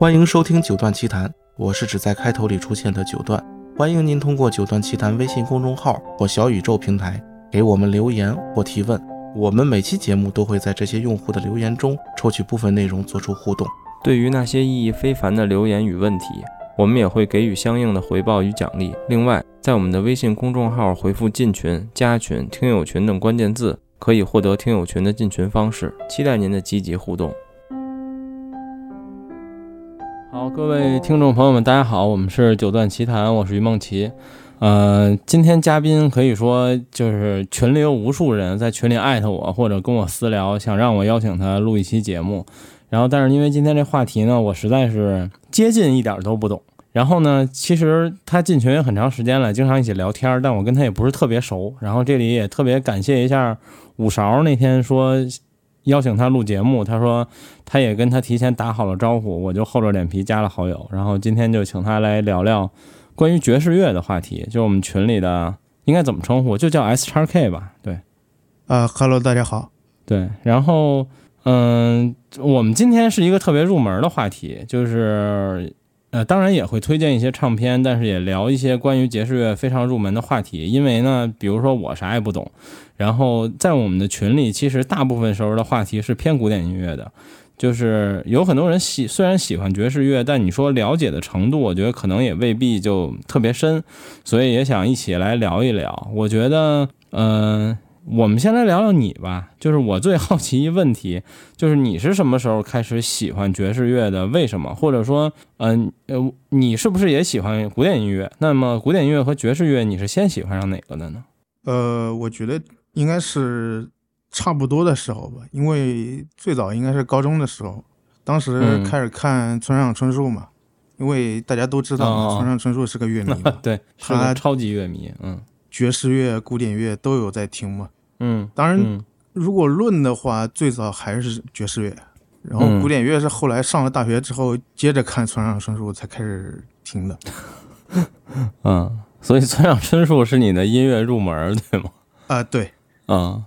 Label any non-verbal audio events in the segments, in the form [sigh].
欢迎收听九段奇谈，我是指在开头里出现的九段。欢迎您通过九段奇谈微信公众号或小宇宙平台给我们留言或提问，我们每期节目都会在这些用户的留言中抽取部分内容做出互动。对于那些意义非凡的留言与问题，我们也会给予相应的回报与奖励。另外，在我们的微信公众号回复“进群”“加群”“听友群”等关键字，可以获得听友群的进群方式。期待您的积极互动。各位听众朋友们，大家好，我们是九段奇谈，我是于梦琪。呃，今天嘉宾可以说就是群里有无数人在群里艾特我，或者跟我私聊，想让我邀请他录一期节目。然后，但是因为今天这话题呢，我实在是接近一点都不懂。然后呢，其实他进群也很长时间了，经常一起聊天，但我跟他也不是特别熟。然后这里也特别感谢一下五勺那天说。邀请他录节目，他说他也跟他提前打好了招呼，我就厚着脸皮加了好友，然后今天就请他来聊聊关于爵士乐的话题，就我们群里的应该怎么称呼，就叫 S 叉 K 吧，对，啊，Hello，大家好，对，然后嗯，我们今天是一个特别入门的话题，就是。呃，当然也会推荐一些唱片，但是也聊一些关于爵士乐非常入门的话题。因为呢，比如说我啥也不懂，然后在我们的群里，其实大部分时候的话题是偏古典音乐的，就是有很多人喜虽然喜欢爵士乐，但你说了解的程度，我觉得可能也未必就特别深，所以也想一起来聊一聊。我觉得，嗯。我们先来聊聊你吧，就是我最好奇一问题，[laughs] 就是你是什么时候开始喜欢爵士乐的？为什么？或者说，嗯呃，你是不是也喜欢古典音乐？那么，古典音乐和爵士乐，你是先喜欢上哪个的呢？呃，我觉得应该是差不多的时候吧，因为最早应该是高中的时候，当时开始看村上春树嘛，因为大家都知道村上春树是个乐迷，[laughs] 对，他超级乐迷，嗯，爵士乐、古典乐都有在听嘛。嗯，当然，如果论的话，最早还是爵士乐，然后古典乐是后来上了大学之后，接着看村上春树才开始听的。[laughs] 嗯，所以村上春树是你的音乐入门，对吗？啊，对。嗯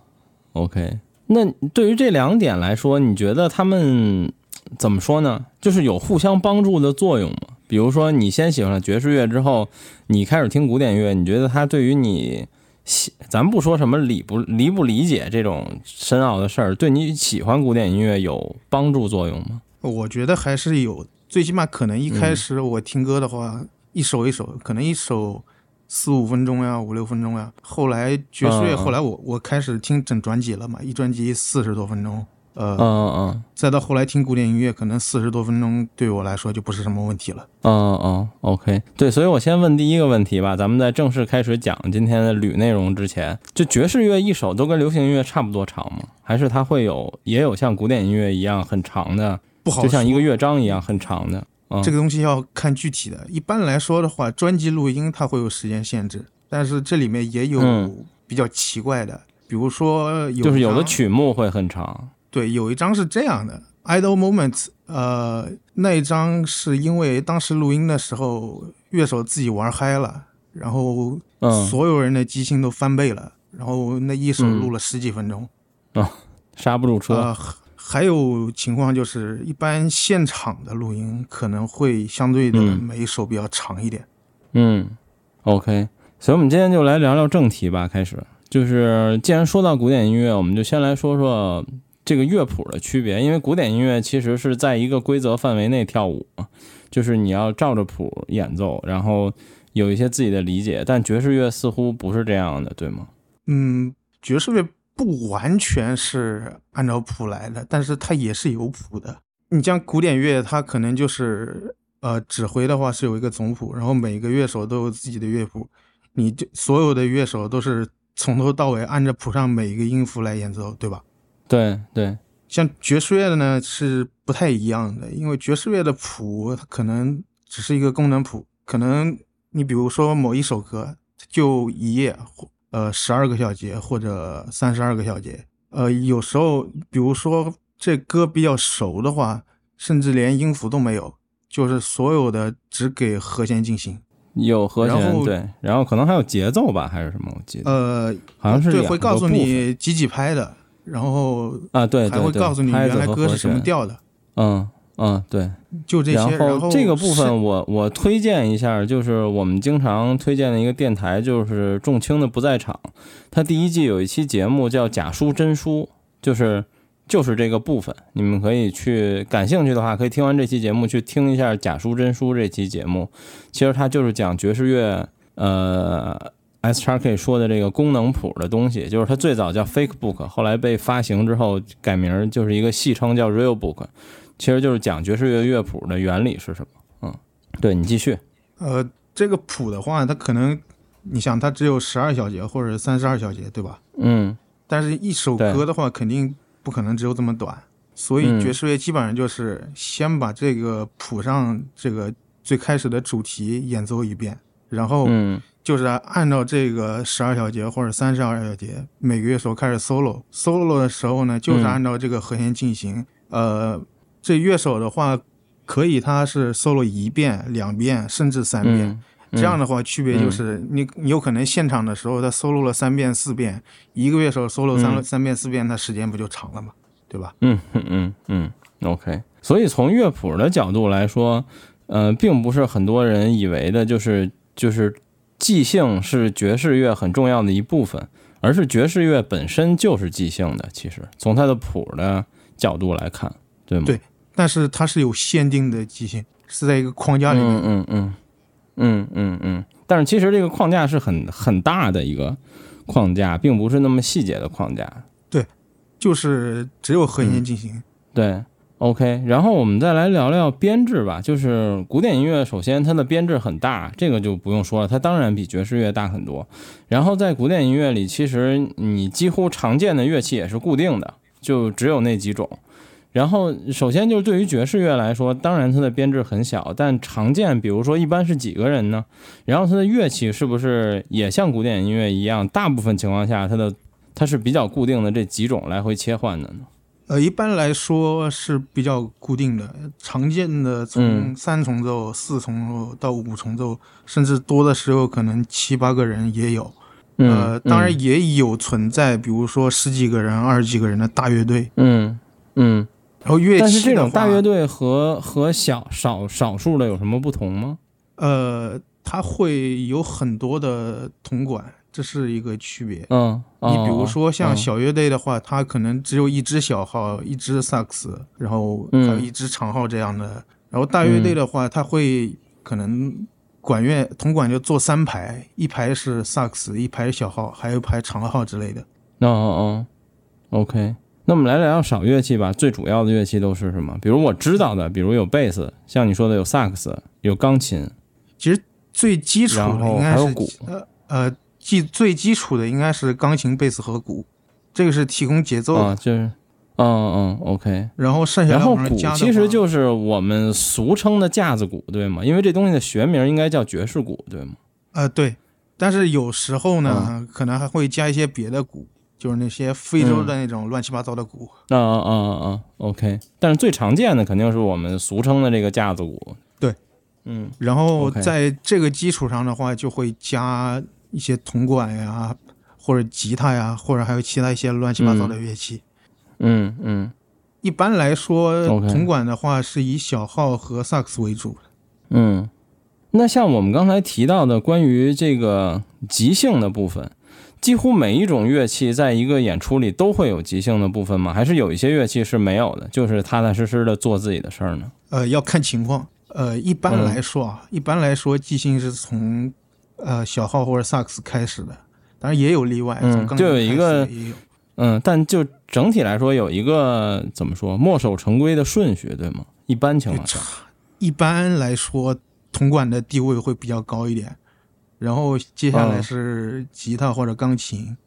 ，OK。那对于这两点来说，你觉得他们怎么说呢？就是有互相帮助的作用吗？比如说，你先喜欢了爵士乐之后，你开始听古典乐，你觉得它对于你？喜，咱不说什么理不理不理解这种深奥的事儿，对你喜欢古典音乐有帮助作用吗？我觉得还是有，最起码可能一开始我听歌的话，一首一首，可能一首四五分钟呀，五六分钟呀。后来爵士乐，后来我我开始听整专辑了嘛，一专辑四十多分钟。呃，嗯嗯，再到后来听古典音乐，可能四十多分钟对我来说就不是什么问题了。嗯嗯，OK，对，所以我先问第一个问题吧。咱们在正式开始讲今天的捋内容之前，就爵士乐一首都跟流行音乐差不多长吗？还是它会有也有像古典音乐一样很长的？不好，就像一个乐章一样很长的。这个东西要看具体的。一般来说的话，专辑录音它会有时间限制，但是这里面也有比较奇怪的，比如说有就是有的曲目会很长。对，有一张是这样的，Idle Moments，呃，那一张是因为当时录音的时候，乐手自己玩嗨了，然后所有人的激情都翻倍了，然后那一首录了十几分钟，啊，刹不住车。还有情况就是，一般现场的录音可能会相对的每一首比较长一点。嗯，OK，所以我们今天就来聊聊正题吧。开始就是，既然说到古典音乐，我们就先来说说。这个乐谱的区别，因为古典音乐其实是在一个规则范围内跳舞，就是你要照着谱演奏，然后有一些自己的理解。但爵士乐似乎不是这样的，对吗？嗯，爵士乐不完全是按照谱来的，但是它也是有谱的。你像古典乐，它可能就是呃，指挥的话是有一个总谱，然后每个乐手都有自己的乐谱，你就所有的乐手都是从头到尾按着谱上每一个音符来演奏，对吧？对对，像爵士乐的呢是不太一样的，因为爵士乐的谱它可能只是一个功能谱，可能你比如说某一首歌就一页，呃，十二个小节或者三十二个小节，呃，有时候比如说这歌比较熟的话，甚至连音符都没有，就是所有的只给和弦进行，有和弦对，然后可能还有节奏吧，还是什么？我记得呃，好像是对，会告诉你几几拍的。然后啊，对，还会告诉你原来歌是什么调的。嗯嗯，对。就这些。然后这个部分我我推荐一下，就是我们经常推荐的一个电台，就是重轻的不在场。他第一季有一期节目叫《假书真书》，就是就是这个部分，你们可以去感兴趣的话，可以听完这期节目去听一下《假书真书》这期节目。其实它就是讲爵士乐，呃，S 叉 K 说的这个功能谱的东西，就是它最早叫 Fake Book，后来被发行之后改名，就是一个戏称叫 Real Book。其实就是讲爵士乐乐谱的原理是什么？嗯，对你继续。呃，这个谱的话，它可能你想，它只有十二小节或者三十二小节，对吧？嗯。但是，一首歌的话，肯定不可能只有这么短。所以，爵士乐基本上就是先把这个谱上这个最开始的主题演奏一遍，然后就是按照这个十二小节或者三十二小节，每个乐手开始 solo。solo 的时候呢，就是按照这个和弦进行。呃。这乐手的话，可以他是 solo 一遍、两遍，甚至三遍。这样的话，区别就是你你有可能现场的时候他 solo 了三遍、四遍，一个乐手 solo 三三遍、四遍，他时间不就长了嘛？对吧？嗯嗯嗯嗯，OK。所以从乐谱的角度来说，呃，并不是很多人以为的，就是就是即兴是爵士乐很重要的一部分，而是爵士乐本身就是即兴的。其实从它的谱的角度来看，对吗？对。但是它是有限定的即兴，是在一个框架里面。嗯嗯嗯嗯嗯嗯。但是其实这个框架是很很大的一个框架，并不是那么细节的框架。对，就是只有和音进行。对，OK。然后我们再来聊聊编制吧。就是古典音乐，首先它的编制很大，这个就不用说了，它当然比爵士乐大很多。然后在古典音乐里，其实你几乎常见的乐器也是固定的，就只有那几种。然后，首先就是对于爵士乐来说，当然它的编制很小，但常见，比如说一般是几个人呢？然后它的乐器是不是也像古典音乐一样，大部分情况下它的它是比较固定的这几种来回切换的呢？呃，一般来说是比较固定的，常见的从三重奏、四重奏到五重奏，甚至多的时候可能七八个人也有。呃，当然也有存在，比如说十几个人、二十几个人的大乐队。嗯嗯。然后乐器，但是这种大乐队和和小少少数的有什么不同吗？呃，它会有很多的铜管，这是一个区别。嗯，你比如说像小乐队的话，它可能只有一支小号，一支萨克斯，然后还有一支长号这样的。然后大乐队的话，它会可能管乐铜管就做三排，一排是萨克斯，一排是小号，还有一排长号之类的。哦哦，OK。那我们来聊聊少乐器吧。最主要的乐器都是什么？比如我知道的，比如有贝斯，像你说的有萨克斯，有钢琴。其实最基础的应该是鼓。呃呃，基最基础的应该是钢琴、贝斯和鼓，这个是提供节奏啊，就是，嗯嗯，OK。然后剩下然后鼓其实就是我们俗称的架子鼓，对吗？因为这东西的学名应该叫爵士鼓，对吗？呃，对。但是有时候呢，可能还会加一些别的鼓。就是那些非洲的那种乱七八糟的鼓，啊啊啊啊，OK。但是最常见的肯定是我们俗称的这个架子鼓，对，嗯。然后在这个基础上的话，就会加一些铜管呀，或者吉他呀，或者还有其他一些乱七八糟的乐器，嗯嗯。一般来说，铜管的话是以小号和萨克斯为主嗯。那像我们刚才提到的关于这个即兴的部分。几乎每一种乐器在一个演出里都会有即兴的部分吗？还是有一些乐器是没有的，就是踏踏实实的做自己的事儿呢？呃，要看情况。呃，一般来说啊，一般来说即兴是从呃小号或者萨克斯开始的，当然也有例外。嗯，就有一个，嗯，但就整体来说有一个怎么说墨守成规的顺序，对吗？一般情况下，一般来说铜管的地位会比较高一点。然后接下来是吉他或者钢琴，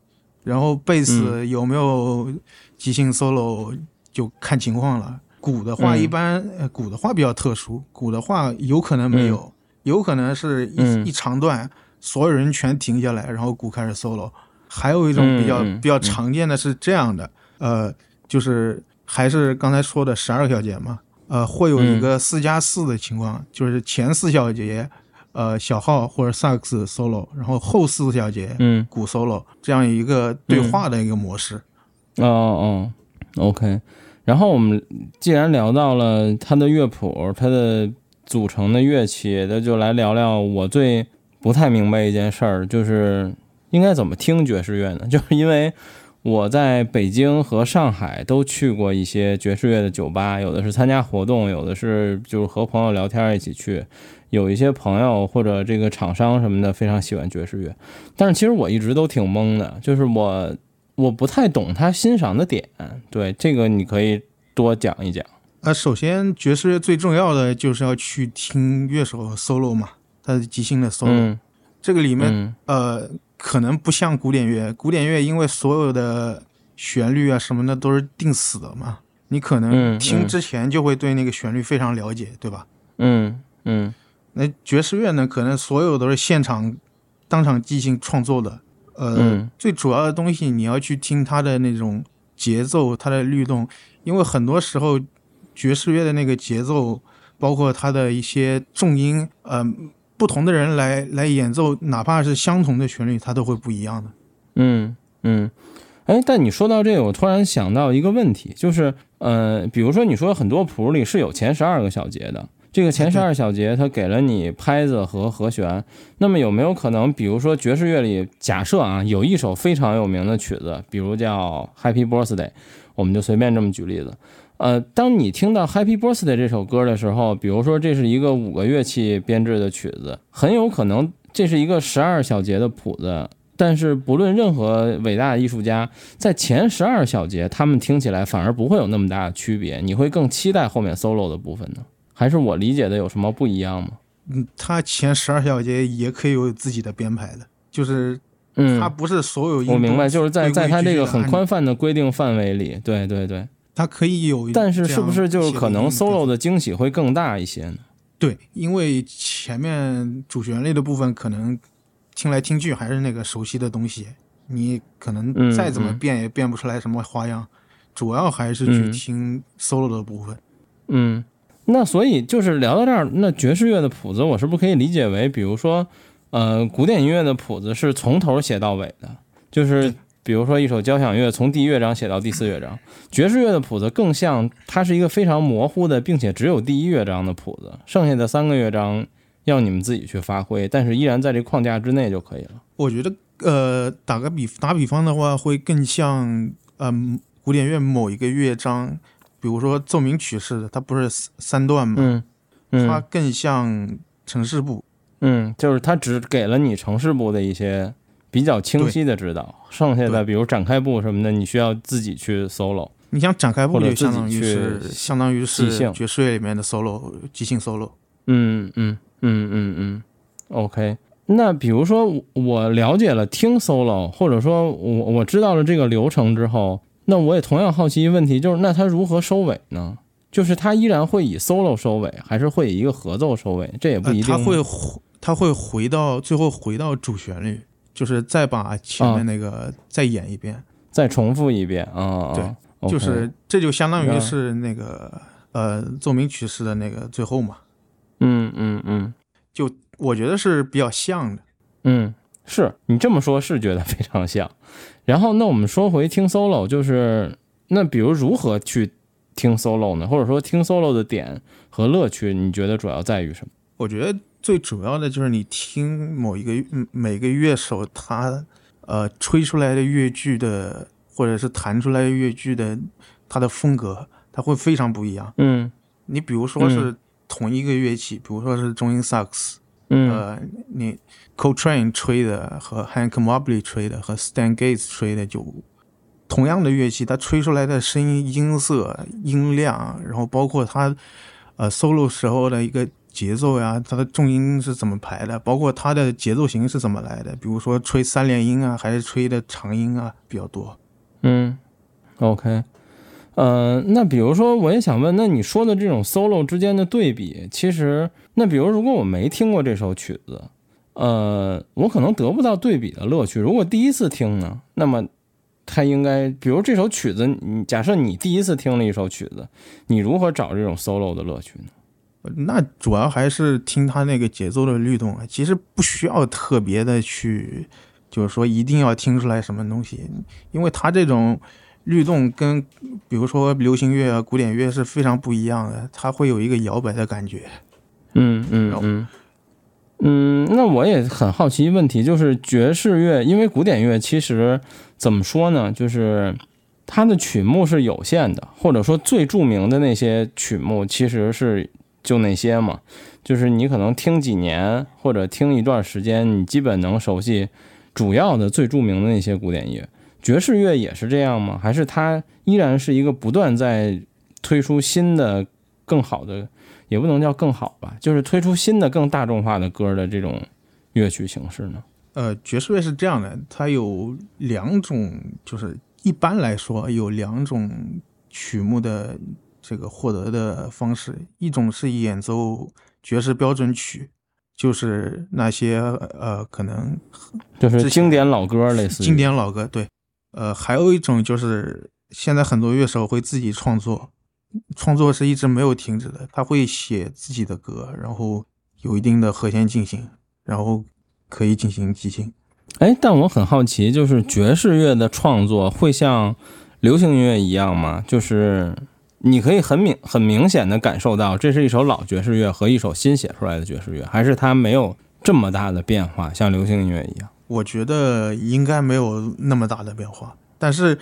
然后贝斯有没有即兴 solo 就看情况了。鼓的话，一般鼓的话比较特殊，鼓的话有可能没有，有可能是一一长段所有人全停下来，然后鼓开始 solo。还有一种比较比较常见的是这样的，呃，就是还是刚才说的十二小节嘛，呃，会有一个四加四的情况，就是前四小节。呃，小号或者萨克斯 solo，然后后四小节，嗯，鼓 solo，这样一个对话的一个模式。哦哦，OK。然后我们既然聊到了它的乐谱，它的组成的乐器，那就来聊聊我最不太明白一件事儿，就是应该怎么听爵士乐呢？[laughs] 就是因为我在北京和上海都去过一些爵士乐的酒吧，有的是参加活动，有的是就是和朋友聊天一起去。有一些朋友或者这个厂商什么的非常喜欢爵士乐，但是其实我一直都挺懵的，就是我我不太懂他欣赏的点。对这个你可以多讲一讲。呃，首先爵士乐最重要的就是要去听乐手 solo 嘛，他的即兴的 solo。嗯。这个里面嗯。呃，可能不像古典乐，古典乐因为所有的旋律啊什么的都是定死的嘛，你可能听之前就会对那个旋律非常了解，对吧？嗯嗯。那爵士乐呢，可能所有都是现场当场即兴创作的，呃，嗯。最主要的东西你要去听它的那种节奏，它的律动，因为很多时候爵士乐的那个节奏，包括它的一些重音，呃，不同的人来来演奏，哪怕是相同的旋律，它都会不一样的。嗯嗯。哎，但你说到这个，我突然想到一个问题，就是呃，比如说你说很多谱里是有前十二个小节的，这个前十二小节它给了你拍子和和弦，那么有没有可能，比如说爵士乐里，假设啊有一首非常有名的曲子，比如叫《Happy Birthday》，我们就随便这么举例子。呃，当你听到《Happy Birthday》这首歌的时候，比如说这是一个五个乐器编制的曲子，很有可能这是一个十二小节的谱子，但是不论任何伟大的艺术家，在前十二小节，他们听起来反而不会有那么大的区别，你会更期待后面 solo 的部分呢？还是我理解的有什么不一样吗？嗯，他前十二小节也可以有自己的编排的，就是嗯他，不是所有音我明白，就是在在他这个很宽泛的规定范围里，对对对。它可以有，但是是不是就是可能 solo 的？惊喜会更大一些呢？对，因为前面主旋律的部分可能听来听去还是那个熟悉的东西，你可能嗯再怎么嗯变也变不出来什么花样，主要还是去嗯听 solo 的部分。嗯，那所以就是聊到这儿，那爵士乐的谱子，我是不是可以理解为，比如说，呃，古典音乐的谱子是从头写到尾的，就是比如说一首交响乐从第一乐章写到第四乐章，爵士乐的谱子更像它是一个非常模糊的，并且只有第一乐章的谱子，剩下的三个乐章要你们自己去发挥，但是依然在这框架之内就可以了。我觉得，呃，打个比打比方的话，会更像，嗯、古典乐某一个乐章，比如说奏鸣曲式的，它不是三三段嘛，嗯嗯它更像城市部。嗯，就是它只给了你城市部的一些比较清晰的指导，剩下的比如展开部什么的，你需要自己去 solo。你想展开部就相当于去是相当于即是兴爵士乐里面的 solo 即兴 solo。嗯嗯嗯嗯嗯，OK。那比如说我我了解了听 solo，或者说我我知道了这个流程之后，那我也同样好奇一个问题，就是那它如何收尾呢？就是它依然会以 solo 收尾，还是会以一个合奏收尾？这也不呃一，定吗。它会回它会回到最后回到主旋律，就是再把前啊面那个再演一遍，再重复一遍啊。对啊就是这就相当于是那个呃奏鸣曲式的那个最后嘛，嗯嗯嗯。就我觉得是比较像的。嗯，是你这么说，是觉得非常像。[laughs] 然后，那我们说回听 solo，就是那比如如何去听 solo 呢？或者说听 solo 的点和乐趣，你觉得主要在于什么？我觉得最主要的就是你听某一个嗯每个乐手他呃吹出来的乐句的，或者是弹出来的乐句的，他的风格，它会非常不一样。嗯。你比如说是同一个乐器，比如说是中音萨克斯，嗯。呃，你 Coltrane 吹的和 Hank Mobley 吹的和 Stan Getz 吹的就同样的乐器，它吹出来的声音音色、音量，然后包括它呃 solo 时候的一个节奏呀，它的重音是怎么排的，包括它的节奏型是怎么来的，比如说吹三连音啊，还是吹的长音啊比较多。嗯，OK。呃，那比如说，我也想问，那你说的这种 solo 之间的对比，其实，那比如如果我没听过这首曲子，呃，我可能得不到对比的乐趣。如果第一次听呢，那么它应该，比如这首曲子，你假设你第一次听了一首曲子，你如何找这种 solo 的乐趣呢？那主要还是听它那个节奏的律动啊，其实不需要特别的去，就是说一定要听出来什么东西，因为它这种律动跟比如说流行乐啊、古典乐是非常不一样的，它会有一个摇摆的感觉。嗯嗯嗯嗯，那我也很好奇一问题，就是爵士乐，因为古典乐其实怎么说呢，就是它的曲目是有限的，或者说最著名的那些曲目其实是就那些嘛，就是你可能听几年或者听一段时间，你基本能熟悉主要的最著名的那些古典乐。爵士乐也是这样吗？还是它依然是一个不断在推出新的、更好的？也不能叫更好吧，就是推出新的更大众化的歌的这种乐曲形式呢。呃，爵士乐是这样的，它有两种，就是一般来说有两种曲目的这个获得的方式，一种是演奏爵士标准曲，就是那些呃可能就是经典老歌类似经典老歌，对，呃，还有一种就是现在很多乐手会自己创作。创作是一直没有停止的，他会写自己的歌，然后有一定的和弦进行，然后可以进行即兴。哎，但我很好奇，就是爵士乐的创作会像流行音乐一样吗？就是你可以很明很明显的感受到，这是一首老爵士乐和一首新写出来的爵士乐，还是它没有这么大的变化，像流行音乐一样？我觉得应该没有那么大的变化，但是。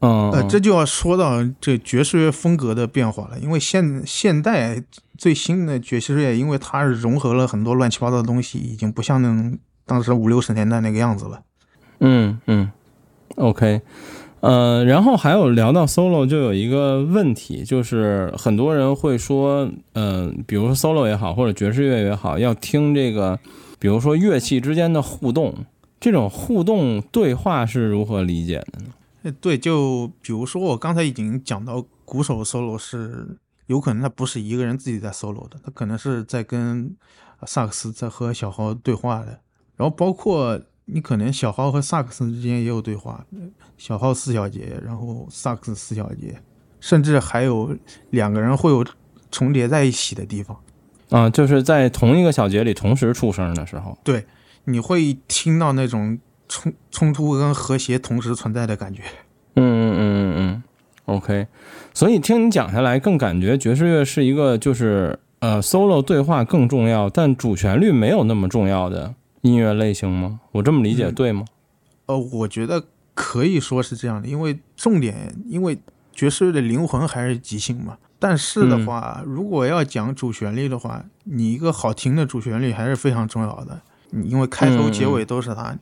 嗯，呃，这就要说到这爵士乐风格的变化了，因为现现代最新的爵士乐，因为它融合了很多乱七八糟的东西，已经不像那种当时五六十年代那个样子了。嗯嗯，OK，呃，然后还有聊到 solo，就有一个问题，就是很多人会说，嗯，比如说 solo 也好，或者爵士乐也好，要听这个，比如说乐器之间的互动，这种互动对话是如何理解的呢？对，就比如说我刚才已经讲到，鼓手 solo 是有可能他不是一个人自己在 solo 的，他可能是在跟萨克斯在和小号对话的。然后包括你可能小号和萨克斯之间也有对话，小号四小节，然后萨克斯四小节，甚至还有两个人会有重叠在一起的地方。啊，就是在同一个小节里同时出声的时候，对，你会听到那种。冲冲突跟和谐同时存在的感觉，嗯嗯嗯嗯嗯，OK。所以听你讲下来，更感觉爵士乐是一个就是呃 solo 对话更重要，但主旋律没有那么重要的音乐类型吗？我这么理解对吗？呃，我觉得可以说是这样的，因为重点，因为爵士乐的灵魂还是即兴嘛。但是的话，如果要讲主旋律的话，你一个好听的主旋律还是非常重要的，因为开头结尾都是它。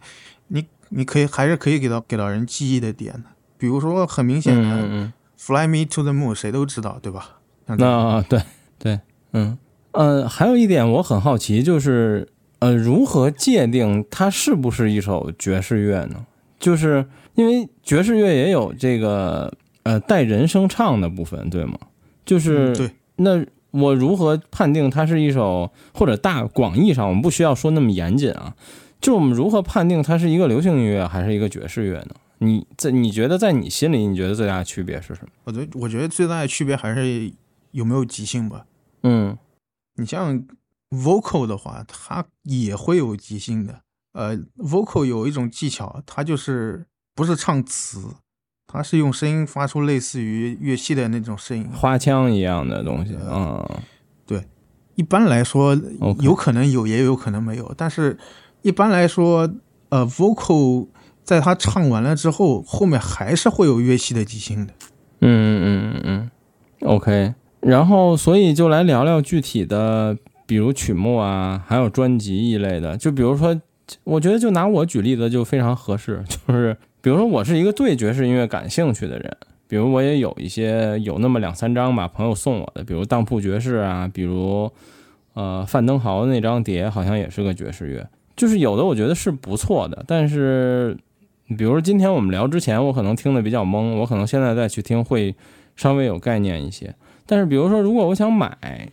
你你可以还是可以给到给到人记忆的点的，比如说很明显的，Fly Me to the Moon，谁都知道，对吧？那对对，嗯呃，还有一点我很好奇，就是呃，如何界定它是不是一首爵士乐呢？就是因为爵士乐也有这个呃带人声唱的部分，对吗？就是对，那我如何判定它是一首，或者大广义上，我们不需要说那么严谨啊？就我们如何判定它是一个流行音乐还是一个爵士乐呢？你在你觉得在你心里，你觉得最大的区别是什么？我觉我觉得最大的区别还是有没有即兴吧。嗯，你像 vocal 的话，它也会有即兴的。呃，vocal 有一种技巧，它就是不是唱词，它是用声音发出类似于乐器的那种声音，花腔一样的东西。嗯，对。一般来说，有可能有，也有可能没有，但是。一般来说，呃，vocal 在他唱完了之后，后面还是会有乐器的即兴的。嗯嗯嗯嗯 OK，然后所以就来聊聊具体的，比如曲目啊，还有专辑一类的。就比如说，我觉得就拿我举例子就非常合适。[laughs] 就是比如说，我是一个对爵士音乐感兴趣的人，比如我也有一些有那么两三张吧，朋友送我的，比如当铺爵士啊，比如呃范登豪的那张碟，好像也是个爵士乐。就是有的，我觉得是不错的，但是，比如说今天我们聊之前，我可能听的比较懵，我可能现在再去听会稍微有概念一些。但是，比如说，如果我想买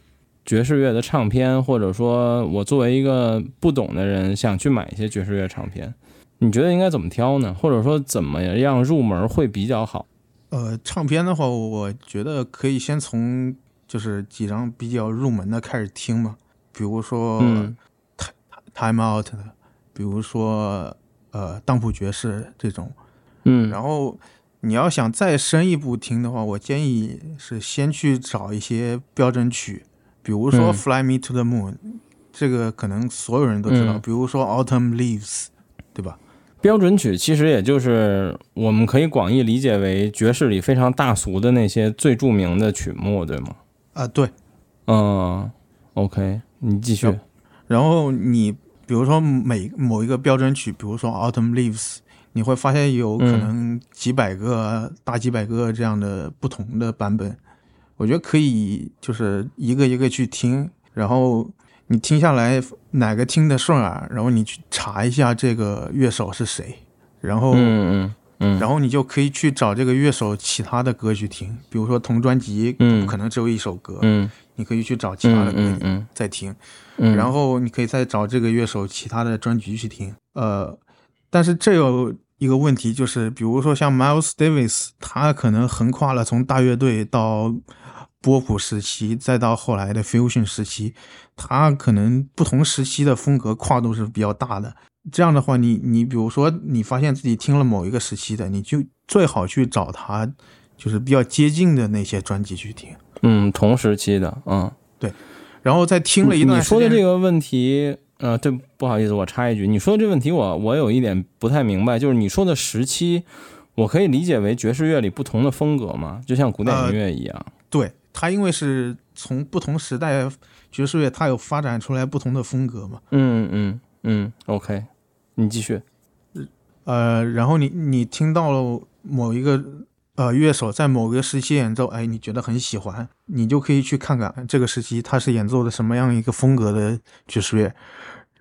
爵士乐的唱片，或者说我作为一个不懂的人想去买一些爵士乐唱片，你觉得应该怎么挑呢？或者说怎么样入门会比较好？呃，唱片的话，我觉得可以先从就是几张比较入门的开始听嘛，比如说。Time Out 的，比如说呃当铺爵士这种，嗯，然后你要想再深一步听的话，我建议是先去找一些标准曲，比如说嗯《Fly Me to the Moon》，这个可能所有人都知道。嗯比如说《Autumn Leaves》，对吧？标准曲其实也就是我们可以广义理解为爵士里非常大俗的那些最著名的曲目，对吗？啊、对。嗯，OK，你继续。然后你比如说每某一个标准曲，比如说《Autumn Leaves》，你会发现有可能几百个、大几百个这样的不同的版本。我觉得可以就是一个一个去听，然后你听下来哪个听得顺耳，然后你去查一下这个乐手是谁，然后、嗯嗯嗯，然后你就可以去找这个乐手其他的歌去听，比如说同专辑嗯不可能只有一首歌，嗯你可以去找其他的歌嗯嗯再听。嗯，然后你可以再找这个乐手其他的专辑去听。呃，但是这有一个问题，就是比如说像 Miles Davis，他可能横跨了从大乐队到波普时期，再到后来的 fusion 时期，它可能不同时期的风格跨度是比较大的。这样的话，你你比如说你发现自己听了某一个时期的，你就最好去找他就是比较接近的那些专辑去听。嗯同时期的，嗯，对然后再听了一段你时间，说的这个问题，呃，对，不好意思，我插一句，你说的这问题我我有一点不太明白，就是你说的时期，我可以理解为爵士乐里不同的风格吗？就像古典音乐一样？对它，因为是从不同时代爵士乐，它有发展出来不同的风格嘛。嗯嗯嗯，OK，你继续。呃，然后你你听到了某一个呃乐手在某个时期演奏，哎，你觉得很喜欢，你就可以去看看这个时期他是演奏的什么样一个风格的爵士乐，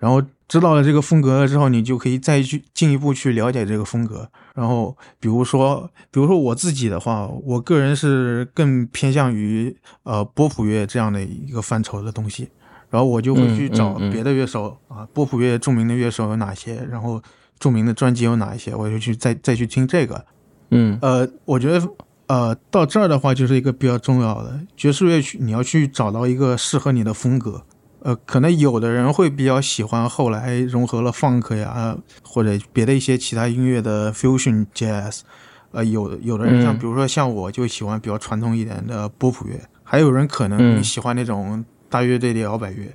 然后知道了这个风格了之后，你就可以再去进一步去了解这个风格。然后比如说，比如说我自己的话，我个人是更偏向于呃波普乐这样的一个范畴的东西。然后我就会去找别的乐手、啊，波普乐著名的乐手有哪些，然后著名的专辑有哪一些，我就去再再去听这个。嗯呃，我觉得呃到这儿的话就是一个比较重要的爵士乐曲，你要去找到一个适合你的风格。呃，可能有的人会比较喜欢后来融合了 funk 呀，或者别的一些其他音乐的 fusion jazz。呃，有的有的人像嗯比如说像我就喜欢比较传统一点的波普乐，还有人可能嗯喜欢那种大乐队的摇摆乐。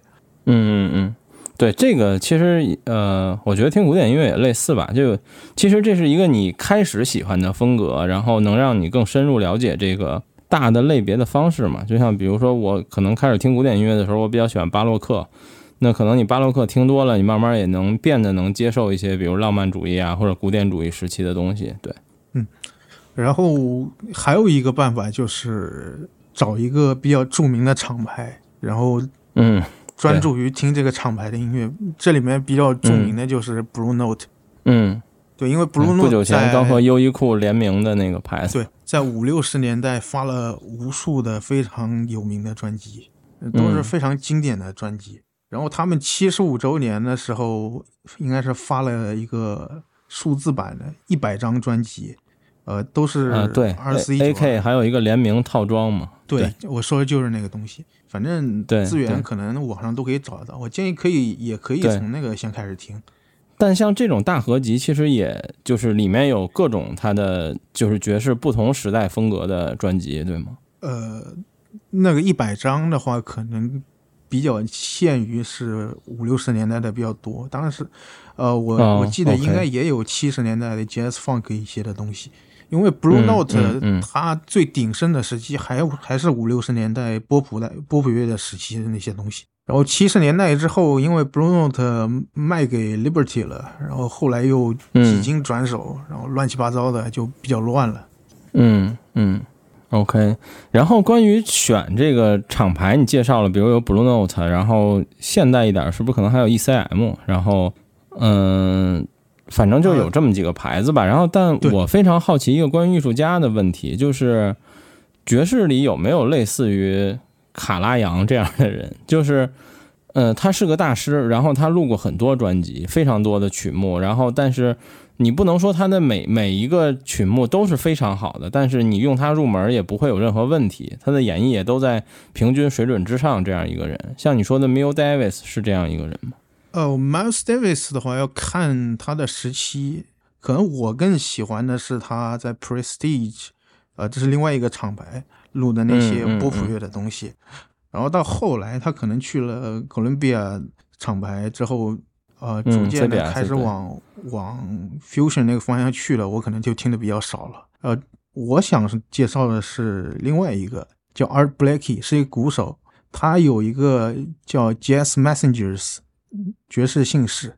嗯嗯嗯，对，这个其实呃，我觉得听古典音乐也类似吧。就其实这是一个你开始喜欢的风格，然后能让你更深入了解这个大的类别的方式嘛。就像比如说，我可能开始听古典音乐的时候，我比较喜欢巴洛克。那可能你巴洛克听多了，你慢慢也能变得能接受一些，比如浪漫主义啊或者古典主义时期的东西。对，嗯然后还有一个办法就是找一个比较著名的厂牌，然后嗯专注于听这个厂牌的音乐。这里面比较著名的就是 Blue Note，、嗯，对，因为 Blue 嗯 Note 不久前刚和优衣库联名的那个牌子。对，在五六十年代发了无数的非常有名的专辑，呃都是嗯非常经典的专辑。然后他们七十五周年的时候，应该是发了一个数字版的一百张专辑，呃，都是啊，对二四一，A K 还有一个联名套装嘛。对，我说的就是那个东西。反正资源可能网上都可以找得到。我建议可以，也可以从那个先开始听。但像这种大合集，其实也就是里面有各种它的就是爵士不同时代风格的专辑，对吗？呃，那个一百张的话，可能比较限于是五六十年代的比较多。当然是，呃，我、哦我记得应该也有七十年代的 jazz funk 一些的东西。因为 Blue 嗯 Note、嗯嗯它最鼎盛的时期还还是五六十年代波普的波普乐的时期的那些东西。然后七十年代之后，因为 Blue Note 卖给 Liberty 了，然后后来又嗯几经转手，然后乱七八糟的就比较乱了。嗯嗯，OK。然后关于选这个厂牌，你介绍了，比如有 Blue Note，然后现代一点是不是可能还有 ECM？然后嗯。反正就有这么几个牌子吧，然后但我非常好奇一个关于艺术家的问题，就是爵士里有没有类似于卡拉扬这样的人？就是，呃，他是个大师，然后他录过很多专辑，非常多的曲目，然后但是你不能说他的每每一个曲目都是非常好的，但是你用它入门也不会有任何问题，他的演绎也都在平均水准之上，这样一个人。像你说的 Mill Davis 是这样一个人吗？呃，Miles Davis 的话要看他的时期，可能我更喜欢的是他在 Prestige，呃，这是另外一个厂牌录的那些波普乐的东西。然后到后来，他可能去了哥伦比亚厂牌之后，呃，嗯逐渐的开始对往、往 fusion 那个方向去了，我可能就听的比较少了。呃，我想是介绍的是另外一个叫 Art Blakey，是一个鼓手，他有一个叫 Jazz Messengers 爵士信使，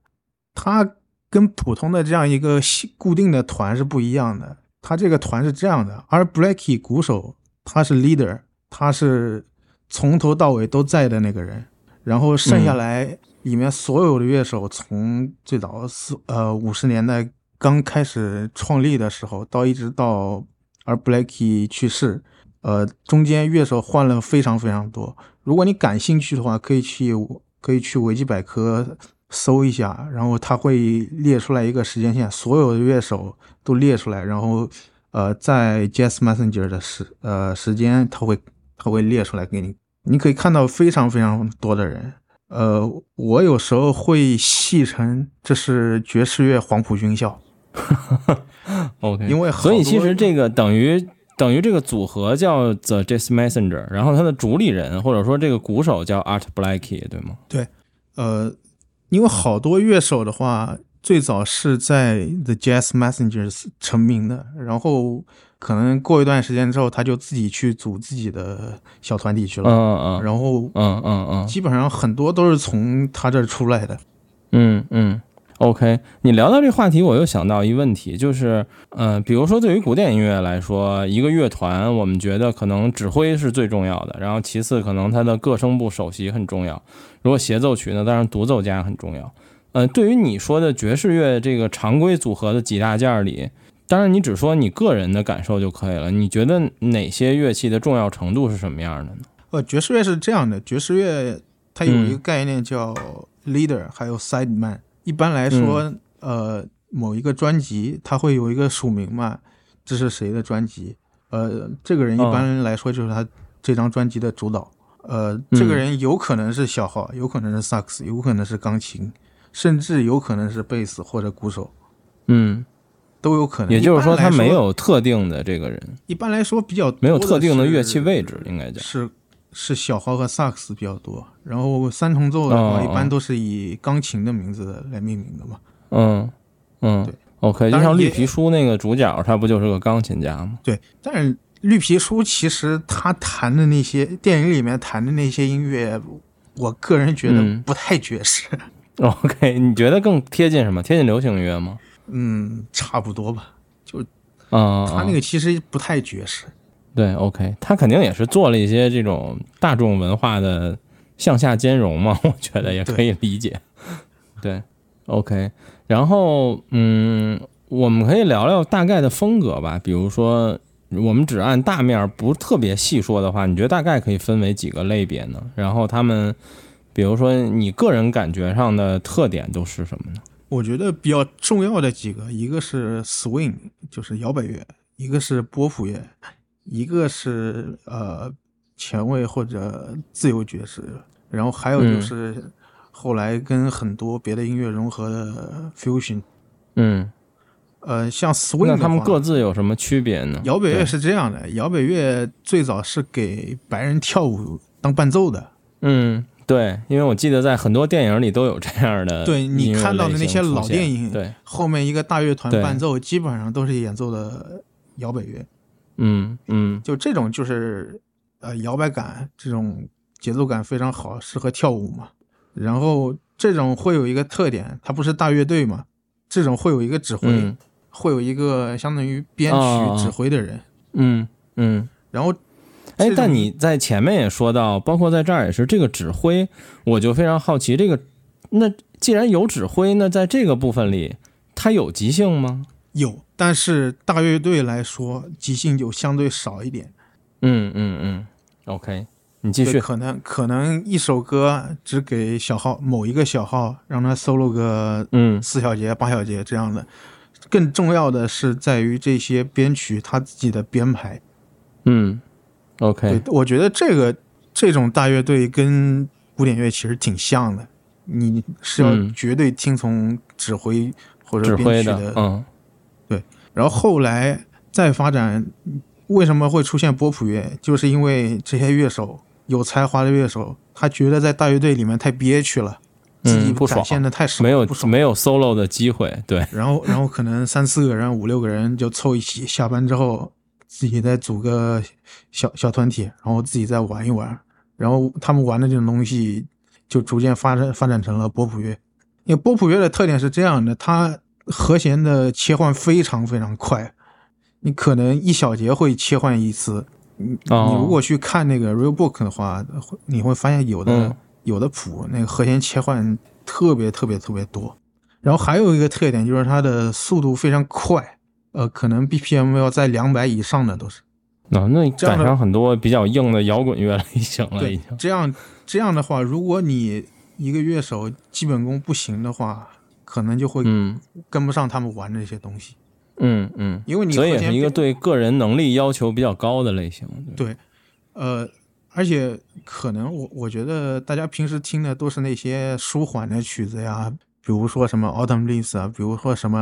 他跟普通的这样一个固定的团是不一样的。他这个团是这样的，Art Blakey 鼓手他是 leader，他是从头到尾都在的那个人，然后剩下来里面所有的乐手，从最早四呃五十年代刚开始创立的时候，到一直到而 Blackie 去世，呃，中间乐手换了非常非常多。如果你感兴趣的话，可以去可以去维基百科搜一下，然后它会列出来一个时间线，所有的乐手都列出来，然后呃，在 Jazz Messenger 的时呃时间，它会它会列出来给你，你可以看到非常非常多的人。呃，我有时候会戏称这是爵士乐黄埔军校，[laughs] OK，因为所以其实这个等于等于这个组合叫 The Jazz Messenger，然后他的主理人或者说这个鼓手叫 Art Blakey，对吗？对呃，因为好多乐手的话，最早是在 The Jazz Messengers 成名的，然后可能过一段时间之后，他就自己去组自己的小团体去嗯了，嗯然后嗯嗯嗯基本上很多都是从他这儿出来的。嗯嗯。OK，你聊到这话题，我又想到一问题，就是，呃，比如说对于古典音乐来说，一个乐团，我们觉得可能指挥是最重要的，然后其次可能它的各声部首席很重要，如果协奏曲呢，当然独奏家很重要。呃，对于你说的爵士乐这个常规组合的几大件儿里，当然你只说你个人的感受就可以了。你觉得哪些乐器的重要程度是什么样的呢？呃，爵士乐是这样的，爵士乐它有一个嗯概念叫 leader，、还有 side man。一般来说，呃，某一个专辑它会有一个署名嘛，这是谁的专辑？呃，这个人一般来说就是他这张专辑的主导。呃，这个人有可能是小号，有可能是萨克斯，有可能是钢琴，甚至有可能是贝斯或者鼓手，嗯，都有可能。也就是说，他没有特定的这个人，一般来说比较没有特定的乐器位置，应该讲。是是小号和萨克斯比较多，然后三重奏的话，哦一般都是以钢琴的名字来命名的嘛。嗯嗯对，OK，就像绿皮书那个主角，他不就是个钢琴家吗？对，但是绿皮书其实他弹的那些电影里面弹的那些音乐，我个人觉得嗯不太爵士。OK，你觉得更贴近什么？贴近流行音乐吗？嗯，差不多吧。就啊、他那个其实不太爵士。对，OK，他肯定也是做了一些这种大众文化的向下兼容嘛，[laughs] 我觉得也可以理解。对，OK，然后嗯，我们可以聊聊大概的风格吧，比如说。我们只按大面儿不特别细说的话，你觉得大概可以分为几个类别呢？然后他们，比如说你个人感觉上的特点都是什么呢？我觉得比较重要的几个，一个是 swing，就是摇摆乐；一个是波普乐；一个是呃前卫或者自由爵士；然后还有嗯就是后来跟很多别的音乐融合的 fusion。嗯，呃，像 swing 那他们各自有什么区别呢？摇摆乐是这样的，摇摆乐最早是给白人跳舞当伴奏的。嗯，对，因为我记得在很多电影里都有这样的对你看到的那些老电影对，后面一个大乐团伴奏，基本上都是演奏的摇摆乐。嗯嗯就这种就是呃摇摆感，这种节奏感非常好，适合跳舞嘛。然后这种会有一个特点，它不是大乐队嘛，这种会有一个指挥，嗯会有一个相当于编哦曲指挥的人。嗯嗯。然后哎但你在前面也说到，包括在这儿也是这个指挥，我就非常好奇，这个那既然有指挥，那在这个部分里，它有即兴吗？有，但是大乐队来说，即兴就相对少一点。嗯嗯嗯，OK，你继，续。可能可能一首歌只给小号某一个小号让他 solo 个嗯四小节、八小节这样的。更重要的是在于这些编曲他自己的编排。嗯，OK，我觉得这个这种大乐队跟古典乐其实挺像的，你是要嗯绝对听从指挥或者编曲的，嗯然后后来再发展，为什么会出现波普乐？就是因为这些乐手有才华的乐手，他觉得在大乐队里面太憋屈了，自己展，现的太少，没有不。没有 solo 的机会，对，然后，然后可能三四个人、五六个人就凑一起，下班之后自己再组个小小团体，然后自己再玩一玩。然后他们玩的这种东西，就逐渐发展发展成了波普乐。因为波普乐的特点是这样的，它和弦的切换非常非常快，你可能一小节会切换一次。你哦你如果去看那个 real book 的话，会你会发现有的、嗯有的谱那个和弦切换特别特别特别多。然后还有一个特点就是它的速度非常快，呃，可能 BPM 要在两百以上的都是。啊，那这样的赶上很多比较硬的摇滚乐类型了，已对经，，这样这样的话，如果你一个乐手基本功不行的话，可能就会嗯。跟不上他们玩的这些东西，嗯嗯，因为你所以是一个对个人能力要求比较高的类型，对，对，呃，而且可能我我觉得大家平时听的都是那些舒缓的曲子呀，比如说什么 Autumn Leaves 啊，比如说什么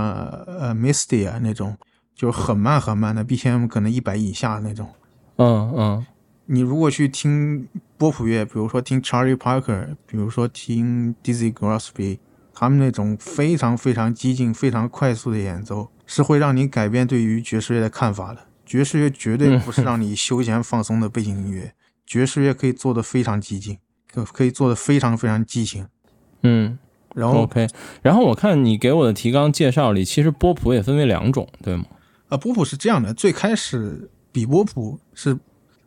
呃 Misty 啊那种，就是很慢很慢的 BPM 可能一百以下那种。嗯嗯。你如果去听波普乐，比如说听 Charlie Parker，比如说听 Dizzy Gillespie，他们那种非常非常激进、非常快速的演奏，是会让你改变对于爵士乐的看法的。爵士乐绝对不是让你休闲放松的背景音乐，爵士乐可以做的非常激进，可可以做的非常非常激情。嗯然后，OK。然后我看你给我的提纲介绍里，其实波普也分为两种，对吗？啊，波普是这样的，最开始比波普是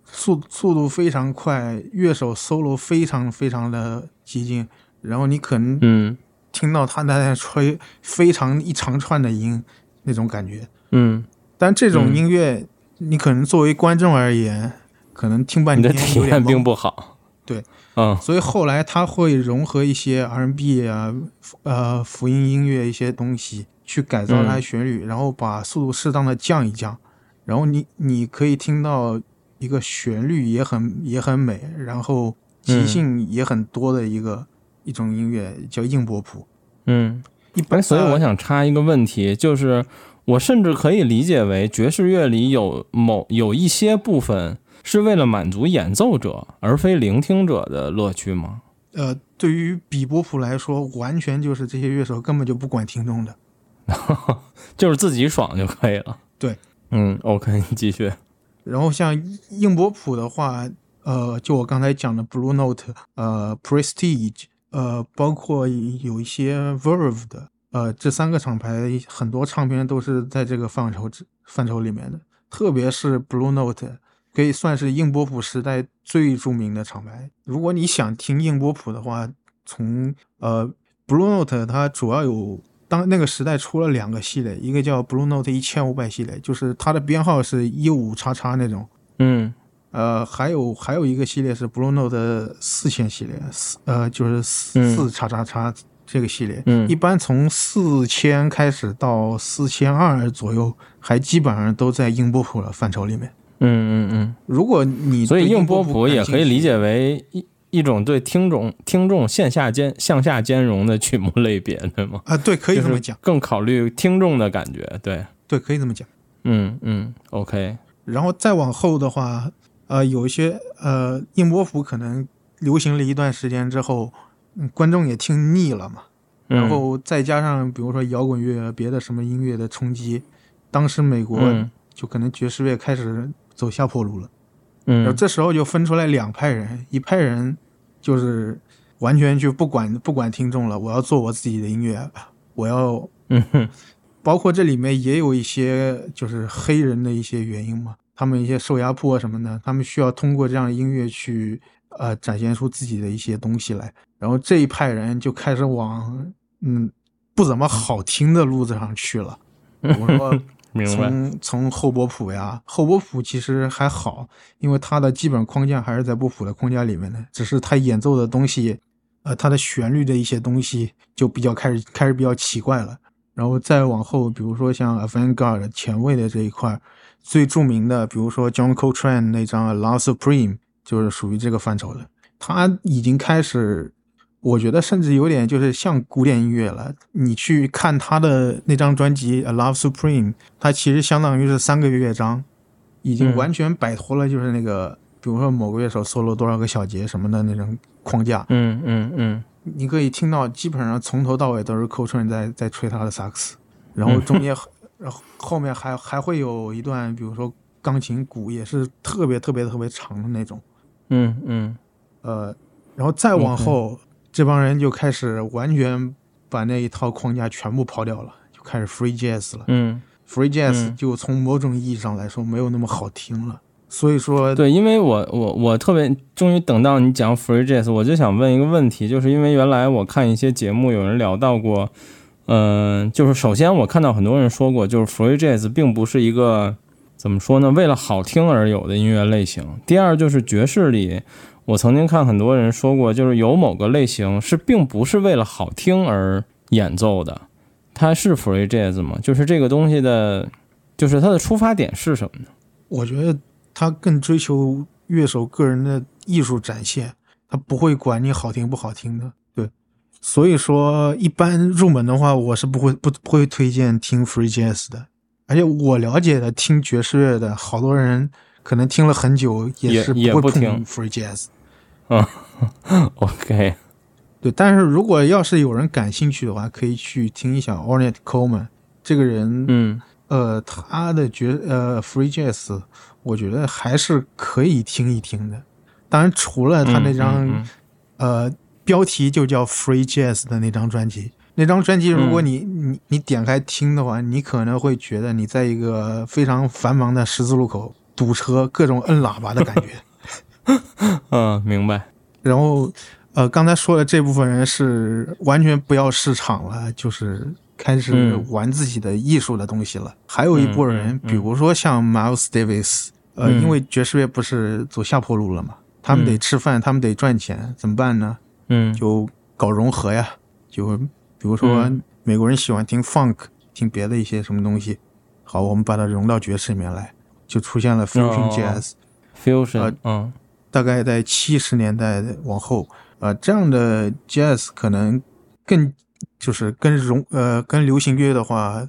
速速度非常快，乐手 solo 非常非常的激进，然后你可能嗯听到他在吹非常一长串的音那种感觉。嗯，但这种嗯音乐，你可能作为观众而言，可能听半天体验并有点懵。不好。对，嗯所以后来他会融合一些 R&B 啊，呃，福音音乐一些东西，去改造它旋律，然后把速度适当的降一降，然后你你可以听到一个旋律也很也很美，然后即嗯兴也很多的一个、一种音乐叫硬波谱。嗯。一般，哎，所以我呃想插一个问题，就是我甚至可以理解为爵士乐里有某有一些部分是为了满足演奏者而非聆听者的乐趣吗？呃，对于比波普来说，完全就是这些乐手根本就不管听众的。[laughs] 就是自己爽就可以了。对，嗯，OK，[laughs] 你继续。然后像硬波普的话，呃，就我刚才讲的 Blue Note，呃，Prestige，呃，包括有一些 Verve 的，呃，这三个厂牌很多唱片都是在这个范畴之范畴里面的，特别是 Blue Note，可以算是硬波普时代最著名的厂牌。如果你想听硬波普的话，从呃 Blue Note 它主要有。当那个时代出了两个系列，一个叫 Blue Note 一千五百系列，就是它的编号是一五叉叉那种，嗯呃，还有还有一个系列是 Blue Note 四千系列，四呃就是四叉叉叉这个系列，嗯一般从四千开始到四千二左右，还基本上都在硬波谱的范畴里面。嗯嗯嗯如果你嗯，所以对硬波谱谱也可以理解。为一一种对听众听众线下兼向下兼容的曲目类别，对吗？啊、对，可以这么讲，更考虑听众的感觉。对，对，可以这么讲。嗯嗯，OK，然后再往后的话，呃，有一些呃硬波谱可能流行了一段时间之后，嗯，观众也听腻了嘛，嗯。然后再加上比如说摇滚乐、别的什么音乐的冲击，当时美国嗯。就可能爵士乐开始走下坡路了。然后嗯这时候就分出来两派人，一派人就是完全就不管不管听众了，我要做我自己的音乐，我要嗯哼。包括这里面也有一些就是黑人的一些原因嘛，他们一些受压迫什么的，他们需要通过这样的音乐去呃展现出自己的一些东西来。然后这一派人就开始往嗯不怎么好听的路子上去了，[laughs] 我说明白。从从后波普呀，后波普其实还好，因为它的基本框架还是在波普的框架里面的，只是它演奏的东西，呃，它的旋律的一些东西就比较开始开始比较奇怪了。然后再往后，比如说像 avant-garde 前卫的这一块，最著名的，比如说 John Coltrane 那张《Love Supreme》，就是属于这个范畴的。他已经开始我觉得甚至有点就是像古典音乐了。你去看他的那张专辑《A Love Supreme》，它其实相当于是三个乐章，已经嗯完全摆脱了就是那个，比如说某个乐手 solo 多少个小节什么的那种框架。嗯嗯嗯你可以听到基本上从头到尾都是 Coltrane 在在吹他的萨克斯，然后中间，[laughs] 然后后面还还会有一段，比如说钢琴鼓也是特别特别特别长的那种，嗯嗯。呃，然后再往后这帮人就开始完全把那一套框架全部抛掉了，就开始 free jazz 了。嗯，free jazz 嗯。就从某种意义上来说没有那么好听了，所以说对，因为我我我特别终于等到你讲 free jazz，我就想问一个问题，就是因为原来我看一些节目有人聊到过，嗯、就是首先我看到很多人说过，就是 free jazz 并不是一个怎么说呢，为了好听而有的音乐类型。第二就是爵士里，我曾经看很多人说过，就是有某个类型是并不是为了好听而演奏的，它是 free jazz 吗？就是这个东西的，就是它的出发点是什么呢？我觉得他更追求乐手个人的艺术展现，他不会管你好听不好听的。对，所以说一般入门的话，我是不会不不会推荐听 free jazz 的。而且我了解的听爵士乐的好多人，可能听了很久也是会碰也不听 free jazz。[laughs] OK，对，但是如果要是有人感兴趣的话，可以去听一下 Ornette Coleman 这个人，嗯呃，他的爵呃 free jazz，我觉得还是可以听一听的。当然，除了他那张、嗯嗯呃标题就叫 free jazz 的那张专辑，那张专辑如嗯果你、你你点开听的话，你可能会觉得你在一个非常繁忙的十字路口堵车，各种摁喇叭的感觉。嗯 [laughs] 嗯，明白。然后，呃，刚才说的这部分人是完全不要市场了，就是开始嗯玩自己的艺术的东西了。还有一波人，比如说像 Miles Davis，呃，嗯因为爵士乐不是走下坡路了嘛，他们得嗯吃饭，他们得赚钱，怎么办呢？嗯。就搞融合呀，就比如说嗯。美国人喜欢听 funk，听别的一些什么东西，好，我们把它融到爵士里面来，就出现了 fusion 哦。jazz。，fusion，呃嗯。大概在七十年代往后，呃，这样的 jazz 可能更就是跟融呃跟流行乐的话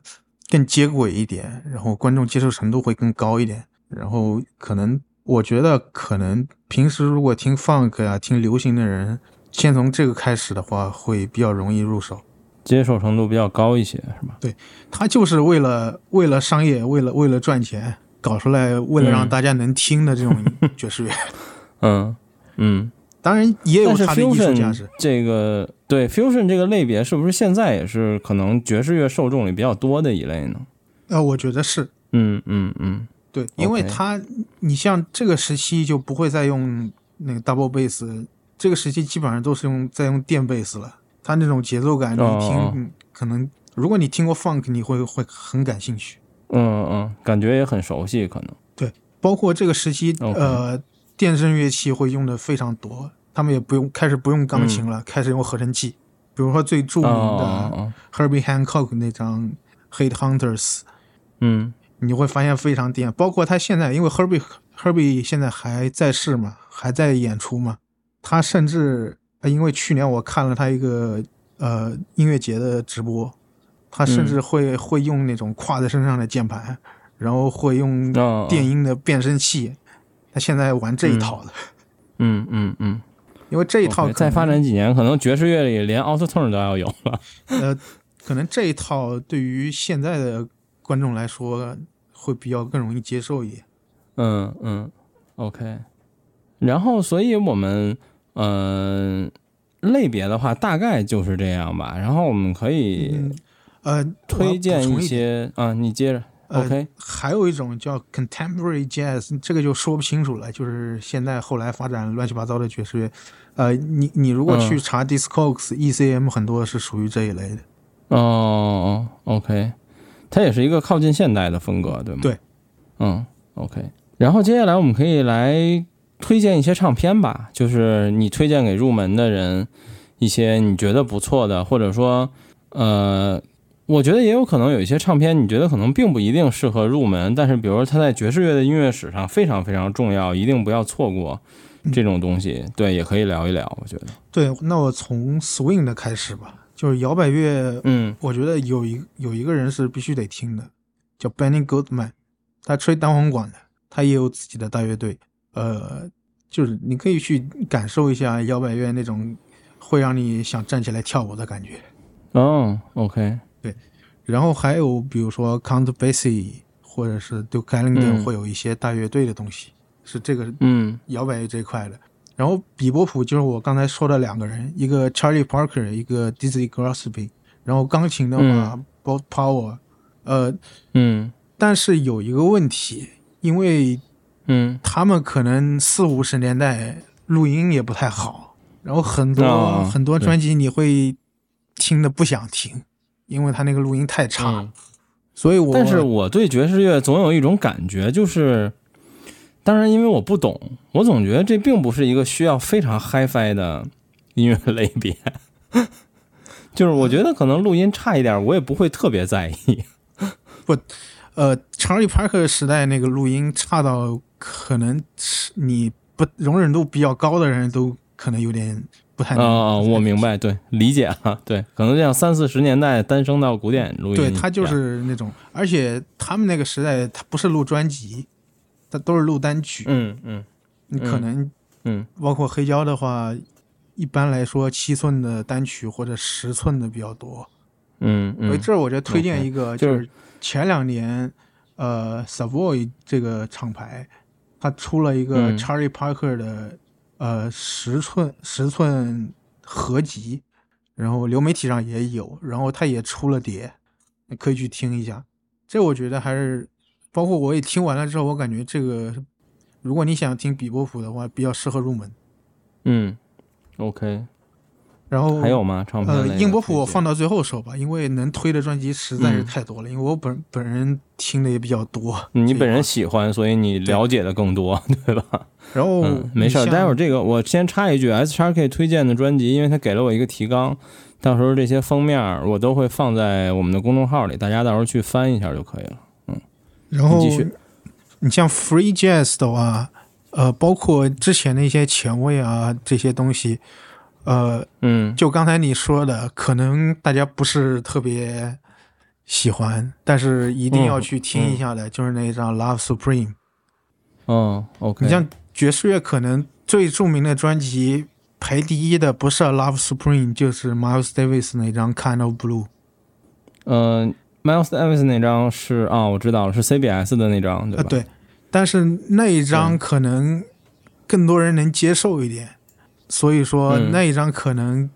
更接轨一点，然后观众接受程度会更高一点，然后可能我觉得可能平时如果听 funk 呀、听流行的人，先从这个开始的话，会比较容易入手。接受程度比较高一些，是吧？他就是为了为了商业，为了为了赚钱搞出来，为了让嗯大家能听的这种爵士乐，[laughs] 嗯嗯。当然也有它的艺术价值。这个对 fusion 这个类别，是不是现在也是可能爵士乐受众里比较多的一类呢？呃，我觉得是嗯嗯嗯对，因为它你像这个时期就不会再用那个 double bass，这个时期基本上都是用在用电贝斯了。它那种节奏感，你听、哦嗯可能如果你听过 funk，你会会很感兴趣。嗯嗯，感觉也很熟悉，可能。对包括这个时期呃，电声乐器会用的非常多，他们也不用开始不用钢琴嗯了，开始用合成器。比如说最著名哦的，Herbie Hancock 那张《Hate Hunters》，嗯你会发现非常电。包括他现在，因为 Herbie Herbie 现在还在世嘛，还在演出嘛，他甚至呃因为去年我看了他一个呃音乐节的直播，他甚至会、会用那种挎在身上的键盘，然后会用电音的变声器。他现在玩这一套的，嗯嗯嗯，因为这一套再发展几年，可能爵士乐里连 auto tune 都要有了。[laughs] 呃，可能这一套对于现在的观众来说会比较更容易接受一点。嗯嗯，OK。然后，所以我们嗯、呃类别的话，大概就是这样吧。然后我们可以嗯，呃，推荐一些啊，你接着。呃 OK，还有一种叫 contemporary jazz，这个就说不清楚了，就是现在后来发展乱七八糟的爵士乐。呃，你你如果嗯去查 Discogs、ECM，很多是属于这一类的。哦哦，OK，它也是一个靠近现代的风格，对吗？对，嗯，OK。然后接下来我们可以来推荐一些唱片吧，就是你推荐给入门的人一些你觉得不错的，或者说，呃，我觉得也有可能有一些唱片你觉得可能并不一定适合入门，但是比如说它在爵士乐的音乐史上非常非常重要，一定不要错过。这种东西，对，也可以聊一聊。我觉得，对，那我从 swing 的开始吧，就是摇摆乐，嗯我觉得有一有一个人是必须得听的，叫 Benny Goodman，他吹单簧管的，他也有自己的大乐队，呃，就是你可以去感受一下摇摆乐那种会让你想站起来跳舞的感觉。哦，OK，对然后还有比如说 Count Basie 或者是 Duke Ellington 嗯会有一些大乐队的东西，是这个嗯摇摆乐这一块的。然后比波普就是我刚才说的两个人，一个 Charlie Parker，一个 Dizzy Gillespie。然后钢琴的话、Bob Powell，呃，嗯但是有一个问题，因为嗯他们可能四五十年代录音也不太好，然后很多、哦很多专辑你会听的不想听，因为他那个录音太差。嗯。所以我但是我对爵士乐总有一种感觉，就是，当然因为我不懂，我总觉得这并不是一个需要非常 HiFi 的音乐类别。[laughs] 就是我觉得可能录音差一点，我也不会特别在意。呃，查理·帕克时代那个录音差到可能是你不容忍度比较高的人都可能有点不太啊、能。我明白，对，理解哈，对，可能像三四十年代单声道古典录音，对他就是那种，而且他们那个时代，他不是录专辑，他都是录单曲。嗯嗯你可能嗯包括黑胶的话，一般来说七寸的单曲或者十寸的比较多。嗯所以嗯这我觉得推荐一个，就就是前两年，呃，Savoy 这个厂牌，它出了一个嗯 Charlie Parker 的呃十寸十寸合集，然后流媒体上也有，然后它也出了碟，你可以去听一下。这我觉得还是，包括我也听完了之后，我感觉这个，如果你想听比波普的话，比较适合入门。嗯，OK，然后还有吗？唱片呃，硬波普我放到最后说吧，因为能推的专辑实在是嗯太多了。因为我本本人听的也比较多，你本人喜欢，所以你了解的更多，[laughs] 对吧？然后、嗯，没事儿，待会儿这个我先插一句，S x K 推荐的专辑，因为他给了我一个提纲，到时候这些封面我都会放在我们的公众号里，大家到时候去翻一下就可以了。嗯然后你继续你像 Free Jazz 的话，呃，包括之前的一些前卫啊这些东西，呃，嗯就刚才你说的，可能大家不是特别喜欢，但是一定要嗯去听一下的，就是那一张 Love Supreme。嗯，OK，你像爵士乐，可能最著名的专辑排第一的不是 Love Supreme，就是 Miles Davis 那张 Kind of Blue。呃，Miles Davis 那张是啊、我知道了，是 CBS 的那张？对，但是那一张可能更多人能接受一点，所以说嗯那一张可能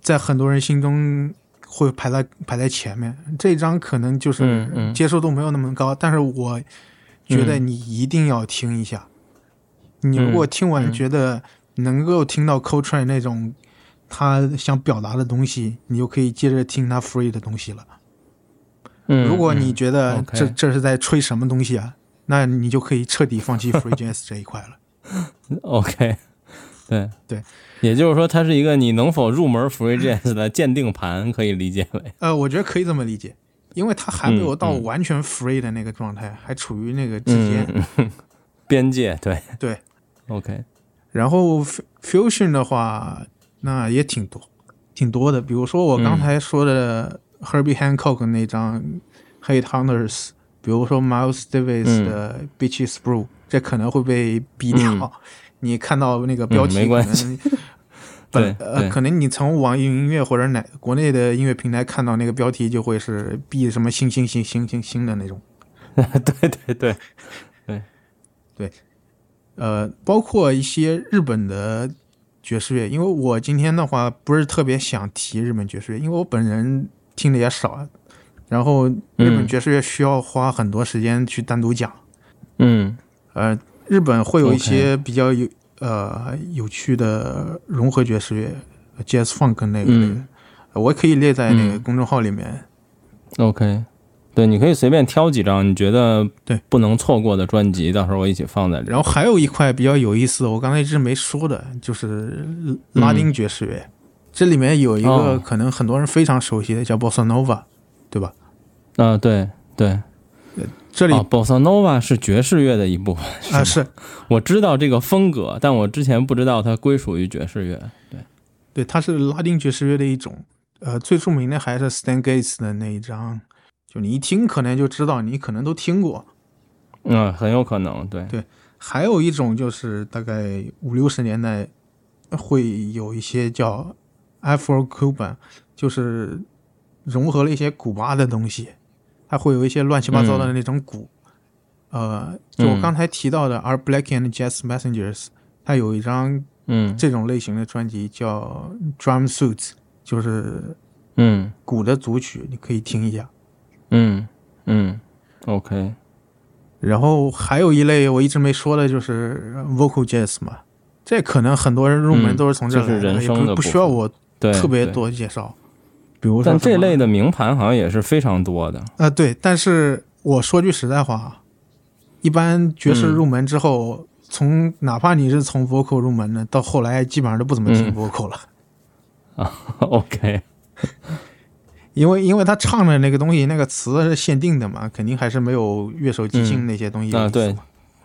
在很多人心中会排在排在前面。这一张可能就是接受度没有那么高，但是我觉得嗯你一定要听一下。你如果听完嗯觉得能够听到 Coltrane 那种他想表达的东西，你就可以接着听他 Free 的东西了。嗯，如果你嗯觉得这这是在吹什么东西啊，那你就可以彻底放弃 free [laughs] jazz 这一块了。OK，对。对，也就是说，它是一个你能否入门 Free Jazz 的鉴定盘，可以理解为，呃，我觉得可以这么理解，因为它还没有到完全 free 的那个状态，还处于那个之间。嗯，嗯 [laughs] 边界，对。对，，OK，然后 fusion 的话，那也挺多，挺多的。比如说我刚嗯才说的 Herbie Hancock 那张 Hate Hunters，比如说 Miles Davis 嗯。的 Beaches Brew，、这可能会被逼掉。嗯你看到那个标题，嗯没关可能 [laughs] 本对呃，可能你从网易云音乐或者哪国内的音乐平台看到那个标题，就会是 B 什么星星星星星星的那种。[laughs] 对对对。对。对，呃，包括一些日本的爵士乐，因为我今天的话不是特别想提日本爵士乐，因为我本人听的也少，然后日本嗯。爵士乐需要花很多时间去单独讲。嗯。呃，日本会有一些比较有呃有趣的融合爵士乐，jazz funk 那个类的，嗯呃我也可以列在那个嗯公众号里面。，OK，对，你可以随便挑几张你觉得对不能错过的专辑，到时候我一起放在这。然后还有一块比较有意思，我刚才一直没说的，就是拉丁爵士乐。这里面有一个可能很多人非常熟悉的，叫 bossa nova，对吧？啊，对对，这里啊，Bossa Nova 是爵士乐的一部分啊是我知道这个风格，但我之前不知道它归属于爵士乐。对，对，它是拉丁爵士乐的一种。呃，最著名的还是 Stan Gates 的那一张，就你一听可能就知道，你可能都听过。嗯，很有可能，对，对还有一种就是大概五六十年代会有一些叫 Afro Cuban，就是融合了一些古巴的东西，它会有一些乱七八糟的那种鼓。呃，就我嗯刚才提到的 Are Black and Jazz Messengers，它有一张嗯这种类型的专辑叫 Drum Suits，就是嗯鼓的组曲，你可以听一下。嗯嗯，OK，然后还有一类我一直没说的，就是 vocal jazz 嘛，这可能很多人入门嗯都是从这儿就是来的也不不需要我，特别。多介绍。比如说但这类的名盘好像也是非常多的。啊、对，但是我说句实在话，一般爵士嗯入门之后，从哪怕你是从 vocal 入门的，到后来基本上都不怎么听嗯 vocal 了，[laughs] 啊 OK，[laughs] 因为因为他唱的那个东西，那个词是限定的嘛，肯定还是没有乐手即兴那些东西对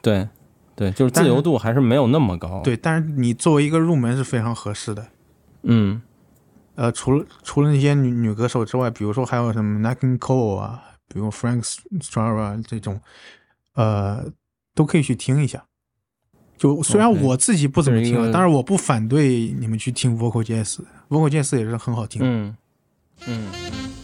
对对，就是自由度还是没有那么高。，对，但是你作为一个入门是非常合适的。嗯呃，除了除了那些女女歌手之外，比如说还有什么 King Cole 啊，比如 Frank Strava 这种，呃，都可以去听一下。就虽然我自己不怎么听啊，但是我不反对你们去听 Vocal Jazz，Vocal Jazz 也是很好听。嗯嗯。然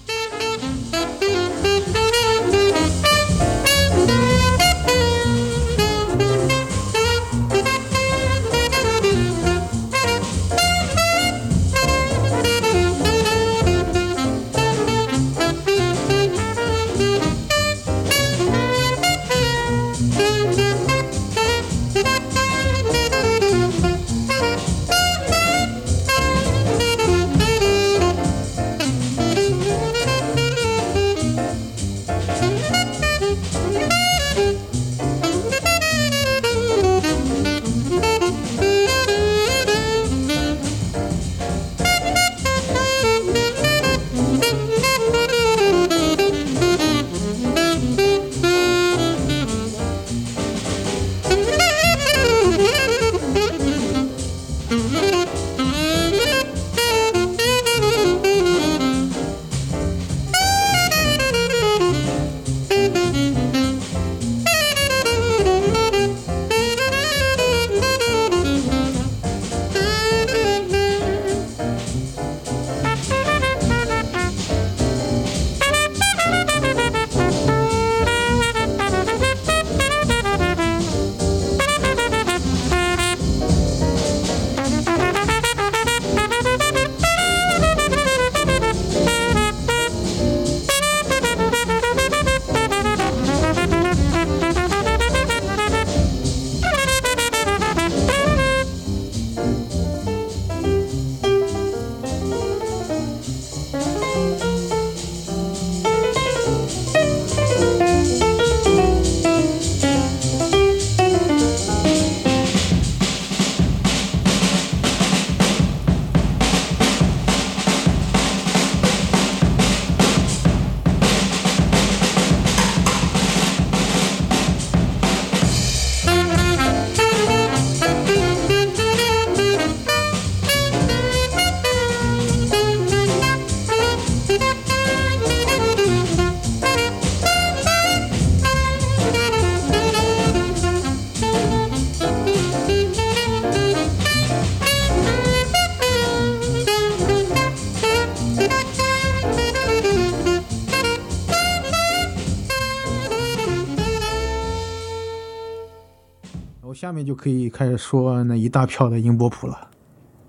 下面就可以开始说那一大票的音波谱了。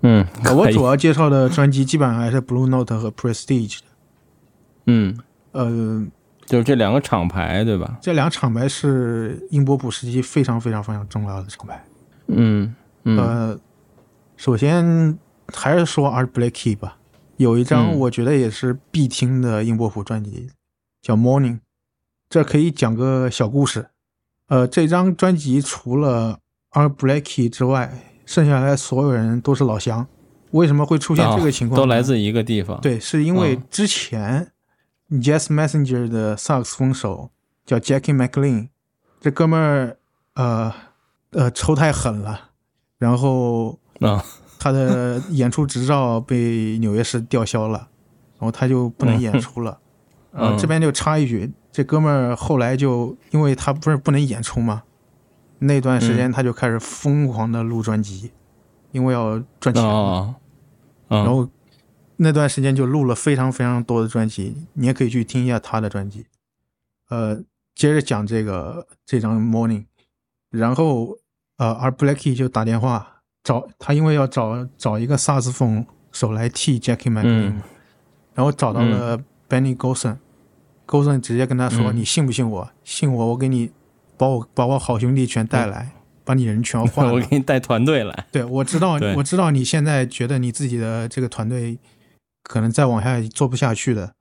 嗯，呃我主要介绍的专辑基本上还是 Blue Note 和 Prestige 的。嗯，呃，就是这两个厂牌对吧？这两厂牌是音波谱时期非常非常非常重要的厂牌。嗯嗯呃，首先还是说 Art Blakey 吧，有一张嗯我觉得也是必听的音波谱专辑，叫 Morning。这可以讲个小故事。呃，这张专辑除了 Art Blakey 之外，剩下来所有人都是老乡。为什么会出现这个情况、哦都来自一个地方。，对，是因为嗯之前 Jazz Messenger 的萨克斯风手叫 Jackie McLean，这哥们儿呃呃抽太狠了，然后啊，[laughs] 他的演出执照被纽约市吊销了，然后他就不能演出了。啊、嗯这边就插一句，这哥们儿后来就因为他不是不能演出嘛，那段时间他就开始疯狂的录专辑，因为要赚钱。然然后那段时间就录了非常非常多的专辑，你也可以去听一下他的专辑。呃，接着讲这个这张 Morning，然后呃，而 Blackie 就打电话找他，因为要找找一个萨克斯风手来替 Jackie McLean，、嗯。然后找到了 Benny Golson，Golson、Golson 直接跟他说：“嗯你信不信我？信我，我给你把我把我好兄弟全带来，把你人全换 [laughs] 了。我给你带团队来，对，我知道，我知道你现在觉得你自己的这个团队可能再往下做不下去的，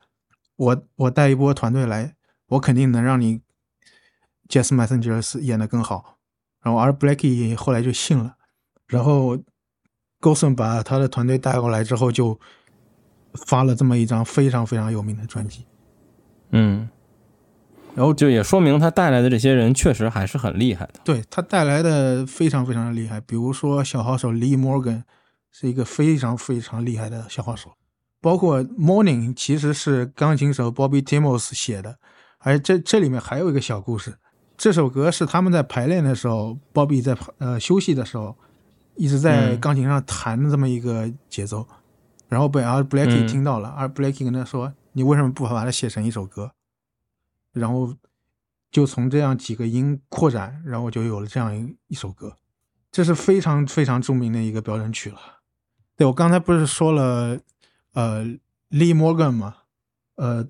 我我带一波团队来，我肯定能让你 Jazz Messengers 演得更好。然后而 Blackie 后来就信了，然后 Golson 把他的团队带过来之后，就发了这么一张非常非常有名的专辑。嗯，然后就也说明他带来的这些人确实还是很厉害的。对他带来的非常非常的厉害，比如说小号手 Lee Morgan 是一个非常非常厉害的小号手，包括 Morning 其实是钢琴手 Bobby Timmons 写的，而这这里面还有一个小故事，这首歌是他们在排练的时候，Bobby 在呃休息的时候一直在嗯钢琴上弹的这么一个节奏，然后被 Blakey 嗯听到了，而 Blakey 跟他说：“你为什么不把它写成一首歌？”然后就从这样几个音扩展，然后就有了这样一一首歌，这是非常非常著名的一个标准曲了。对我刚才不是说了，呃，Lee Morgan 嘛，呃，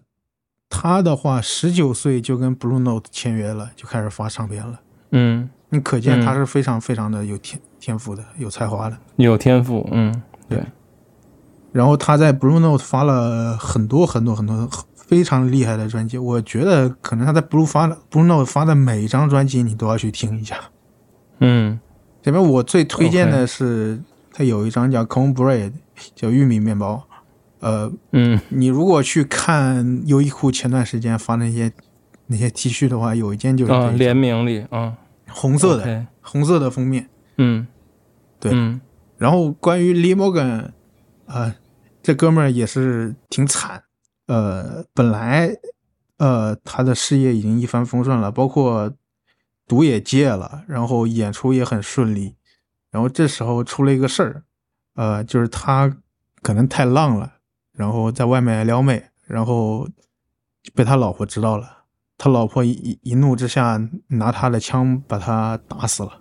他的话十九岁就跟 Blue Note 签约了，就开始发唱片了。嗯，你可见他嗯是非常非常的有天天赋的，有才华的。有天赋，嗯，对，然后他在 Blue Note 发了很多很多很多非常厉害的专辑，我觉得可能他在 Blue 发的 Blue Note 发的每一张专辑你都要去听一下。嗯。这边我最推荐的是他有一张叫 Cornbread，叫玉米面包。呃，嗯。你如果去看优衣库前段时间发那些那些 T 恤的话，有一件就是联名里啊，红色的红色的封面。嗯，对。嗯。然后关于 Lee Morgan，呃，这哥们儿也是挺惨，呃，本来呃他的事业已经一帆风顺了，包括赌也戒了，然后演出也很顺利，然后这时候出了一个事儿，呃，就是他可能太浪了，然后在外面撩妹，然后被他老婆知道了，他老婆一一一怒之下拿他的枪把他打死了。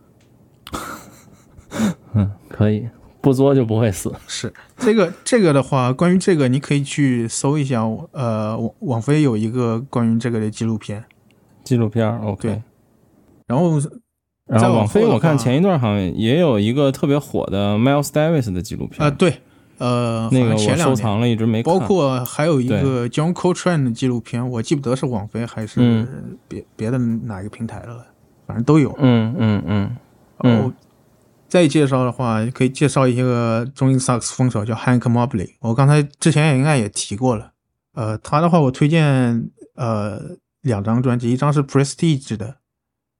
[laughs] 嗯，可以，不作就不会死。是这个这个的话，关于这个你可以去搜一下，呃，网网飞有一个关于这个的纪录片。纪录片儿，OK 对。然后然后网飞我看前一段好像也有一个特别火的 Miles Davis 的纪录片，呃，对，呃，那个前两年，收藏了，一直没看。包括还有一个 John Coltrane 的纪录片，我记不得是网飞还是嗯别、别的哪一个平台的了，反正都有。嗯嗯嗯然后再介绍的话，可以介绍一个中音萨克斯风手叫 Hank Mobley，我刚才之前也应该也提过了。呃，他的话我推荐呃两张专辑，一张是 Prestige 的，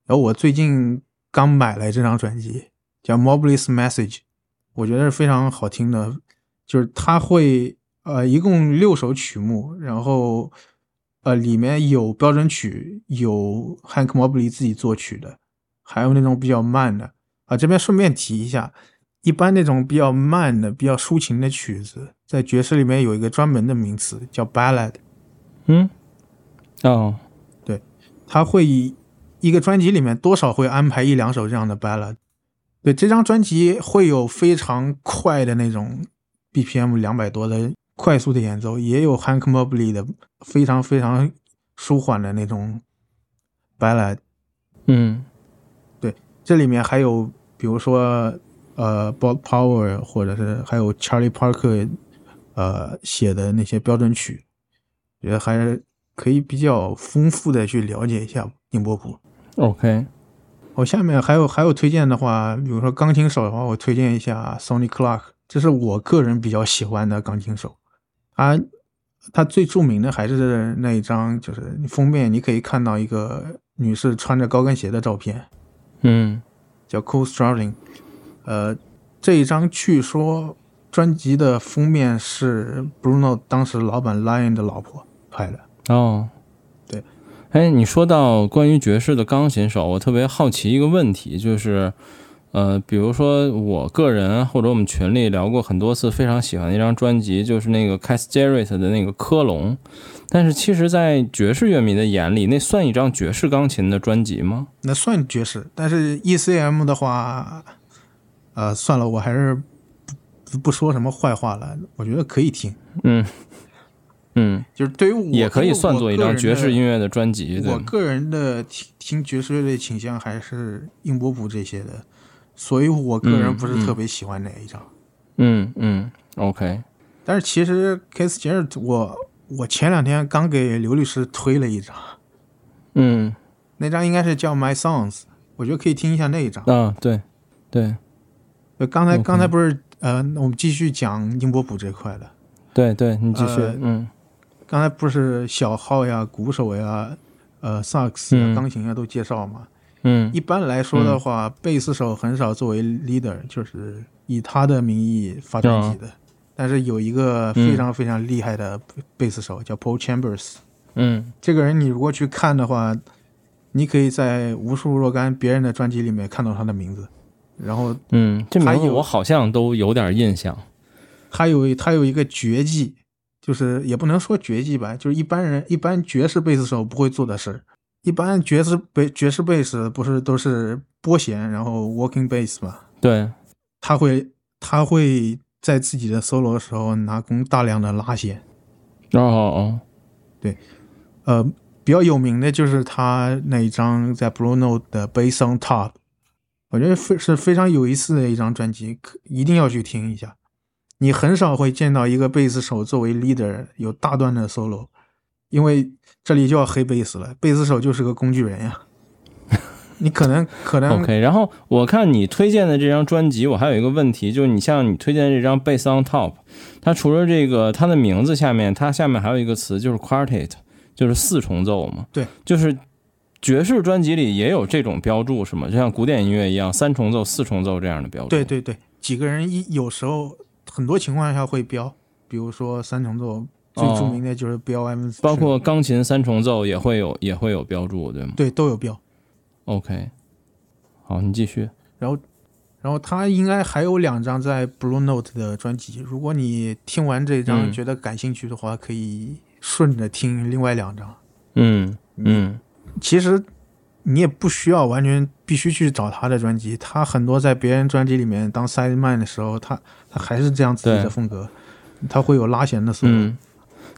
然后我最近刚买了这张专辑，叫 Mobley's Message，我觉得是非常好听的，就是他会呃一共六首曲目，然后呃里面有标准曲，有 Hank Mobley 自己作曲的，还有那种比较慢的。啊。这边顺便提一下，一般那种比较慢的、比较抒情的曲子，在爵士里面有一个专门的名词叫 ballad，嗯，哦，对，他会以一个专辑里面多少会安排一两首这样的 ballad。对，这张专辑会有非常快的那种 BPM 两百多的快速的演奏，也有 Hank Mobley 的非常非常舒缓的那种 ballad。嗯这里面还有比如说呃 Bob Power 或者是还有 Charlie Parker 呃写的那些标准曲，觉得还是可以比较丰富的去了解一下宁波谱。，OK，我下面还有还有推荐的话，比如说钢琴手的话，我推荐一下 Sonny Clark，这是我个人比较喜欢的钢琴手。啊他最著名的还是那一张，就是封面，你可以看到一个女士穿着高跟鞋的照片，嗯叫 Cool Strolling。呃，这一张据说专辑的封面是 Bruno 当时老板 Lion 的老婆拍的。哦，对。哎，你说到关于爵士的钢琴手，我特别好奇一个问题，就是，呃，比如说我个人或者我们群里聊过很多次，非常喜欢的一张专辑，就是那个 Cass Jarrett 的那个科隆。但是其实，在爵士乐迷的眼里，那算一张爵士钢琴的专辑吗？那算爵士，但是 ECM 的话，呃，算了，我还是不不说什么坏话了。我觉得可以听，嗯嗯，就是对于我也可以算作一张爵士音乐。的专辑，我个人的听听爵士乐的倾向还是硬波普这些的，所以我个人不是特别喜欢哪一张。嗯嗯，OK，但是其实 Kiss Jarrett，我我前两天刚给刘律师推了一张，嗯那张应该是叫 My Songs，我觉得可以听一下那一张。啊，对对呃，刚才刚才不是呃，我们继续讲英波普这块的。对对，你继续，呃嗯刚才不是小号呀、鼓手呀、呃萨克斯钢琴呀都介绍嘛？嗯一般来说的话，贝斯手很少作为 leader，就是以他的名义发专辑的。但是有一个非常非常厉害的贝斯手叫 Paul Chambers，嗯这个人你如果去看的话，你可以在无数若干别人的专辑里面看到他的名字。然后嗯，这名字我好像都有点印象。他有他有一个绝技，就是也不能说绝技吧，就是一般人一般爵士贝斯手不会做的事儿。一般爵士贝爵士贝斯不是都是拨弦，然后 walking bass 嘛？对，他会他会在自己的 solo 的时候拿弓大量的拉弦。哦哦对呃，比较有名的就是他那一张在 Blue Note 的 Bass on Top，我觉得非是非常有意思的一张专辑，可一定要去听一下。你很少会见到一个贝斯手作为 leader 有大段的 solo，因为这里就要黑贝斯了，贝斯手就是个工具人呀。你可能可哦能，OK。然后我看你推荐的这张专辑，我还有一个问题，就是你像你推荐的这张《Bass on Top》，它除了这个它的名字下面，它下面还有一个词就是 quartet，就是四重奏嘛。对，就是爵士专辑里也有这种标注是吗？就像古典音乐一样，三重奏、四重奏这样的标注。对对对，几个人一有时候很多情况下会标，比如说三重奏最著名的就是标 M，、哦包括钢琴三重奏也会有也会有标注，对吗对都有标。？OK，好，你继续。然后，然后他应该还有两张在 Blue Note 的专辑。如果你听完这张嗯觉得感兴趣的话，可以顺着听另外两张。嗯嗯其实你也不需要完全必须去找他的专辑，他很多在别人专辑里面当 side man 的时候，他他还是这样自己的风格，他会有拉弦的 solo。嗯，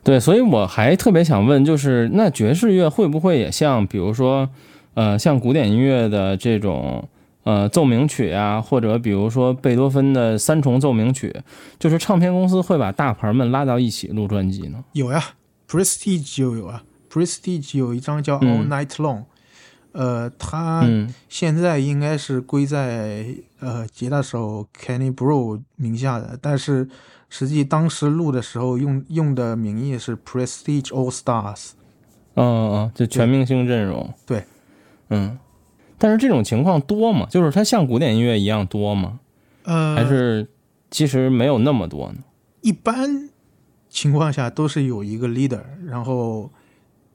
对，所以我还特别想问，就是那爵士乐会不会也像，比如说，呃，像古典音乐的这种呃奏鸣曲啊、或者比如说贝多芬的三重奏鸣曲，就是唱片公司会把大牌们拉到一起录专辑呢？有呀，Prestige 就有啊，Prestige 有一张叫《嗯 All Night Long》，呃，他嗯现在应该是归在呃吉他手 Kenny Bro 名下的，但是实际当时录的时候用用的名义是 Prestige All Stars。嗯嗯嗯，就全明星阵容。对，嗯，但是这种情况多吗？就是它像古典音乐一样多吗？呃，还是其实没有那么多呢？一般情况下都是有一个 leader，然后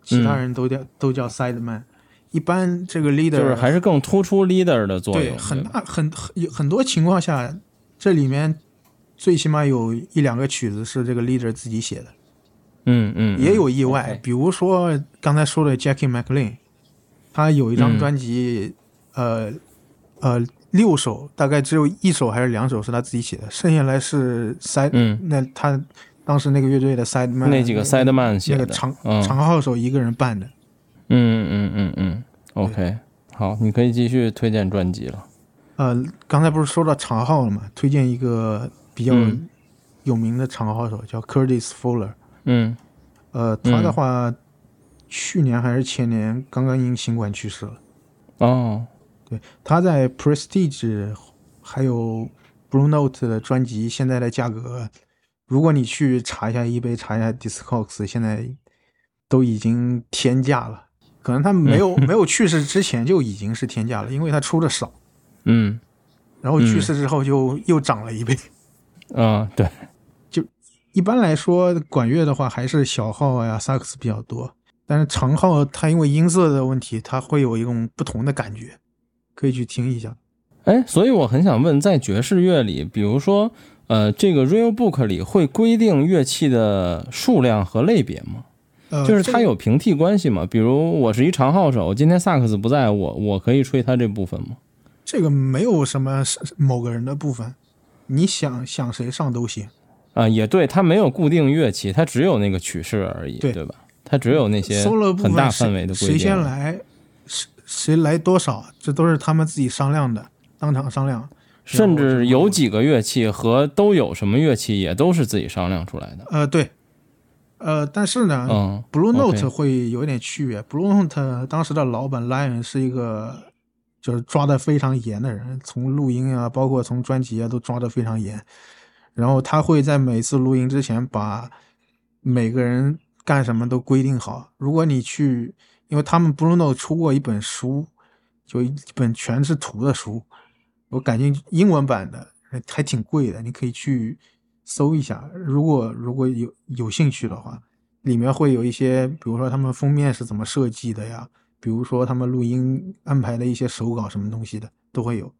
其他人都叫、都叫 side man。一般这个 leader 就是还是更突出 leader 的作用。对很大很很有很多情况下，这里面最起码有一两个曲子是这个 leader 自己写的。嗯嗯，也有意外比如说刚才说的 Jackie McLean，他有一张嗯。专辑，呃呃六首，大概只有一首还是两首是他自己写的，剩下来是 side，、嗯。那他当时那个乐队的 side man 那几个 side man 写的，那个长、嗯。长号手一个人办的。嗯嗯嗯嗯，OK，好，你可以继续推荐专辑了。呃，刚才不是说到长号了嘛？推荐一个比较嗯。有名的长号手叫 Curtis Fuller，嗯。呃，他的话、去年还是前年刚刚因新冠去世了。哦，对他在 Prestige 还有 Blue Note 的专辑，现在的价格如果你去查一下 eBay，查一下 Discogs，现在都已经天价了。可能他没有 [laughs] 没有去世之前就已经是天价了，因为他出的少，嗯然后去世之后就又涨了一倍。啊，对，就一般来说，管乐的话还是小号呀、萨克斯比较多，但是长号它因为音色的问题，它会有一种不同的感觉，可以去听一下。哎，所以我很想问，在爵士乐里，比如说，呃，这个 real book 里会规定乐器的数量和类别吗？呃，就是它有平替关系吗？比如我是一长号手，今天萨克斯不在我，我可以吹它这部分吗？这个没有什么是某个人的部分，你想想谁上都行。啊，也对，它没有固定乐器，它只有那个曲式而已，对对吧？它只有那些很大范围的规定。谁先来，谁谁来多少，这都是他们自己商量的，当场商量。甚至有几个乐器和都有什么乐器，也都是自己商量出来的。呃，对，呃，但是呢，嗯 Blue Note 会有一点区别。Blue Note 当时的老板 Lion 是一个就是抓的非常严的人，从录音啊，包括从专辑啊，都抓的非常严。然后他会在每次录音之前把每个人干什么都规定好。如果你去，因为他们 Bruno 出过一本书，就一本全是图的书，我感觉英文版的还挺贵的，你可以去搜一下。如果如果有有兴趣的话，里面会有一些，比如说他们封面是怎么设计的呀，比如说他们录音安排的一些手稿什么东西的都会有。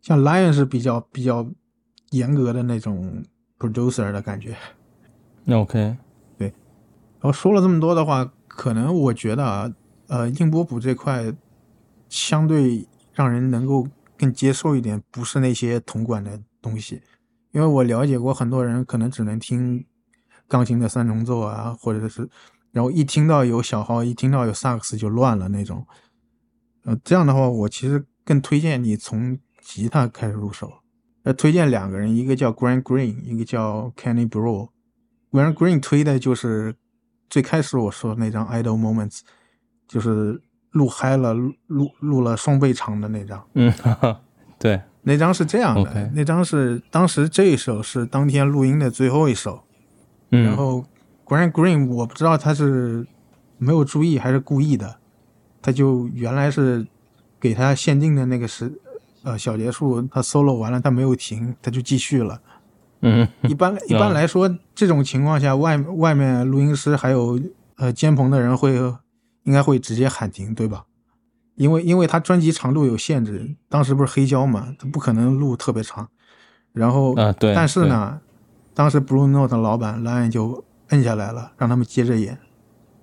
像 Lion 是比较比较严格的那种 producer 的感觉。那 OK，然后说了这么多的话，可能我觉得啊，呃，硬波普这块相对让人能够更接受一点，不是那些铜管的东西，因为我了解过很多人可能只能听钢琴的三重奏啊，或者是，然后一听到有小号，一听到有萨克斯就乱了那种。呃，这样的话，我其实更推荐你从吉他开始入手。呃，推荐两个人，一个叫 Grant Green，一个叫 Kenny Brew。Grant Green 推的就是最开始我说的那张《Idle Moments》，就是录嗨了，录录录了双倍长的那张。嗯，哈哈，对，那张是这样的那张是当时这一首是当天录音的最后一首，嗯，然后 Grant Green 我不知道他是没有注意还是故意的，他就原来是给他限定的那个时呃小结束，他 solo 完了他没有停，他就继续了。嗯一般一般来说，这种情况下，外外面录音师还有呃监棚的人会应该会直接喊停，对吧？因为因为他专辑长度有限制，当时不是黑胶嘛，他不可能录特别长。然后啊，对，但是呢，当时 Blue Note 的老板 Lion 就摁下来了，让他们接着演，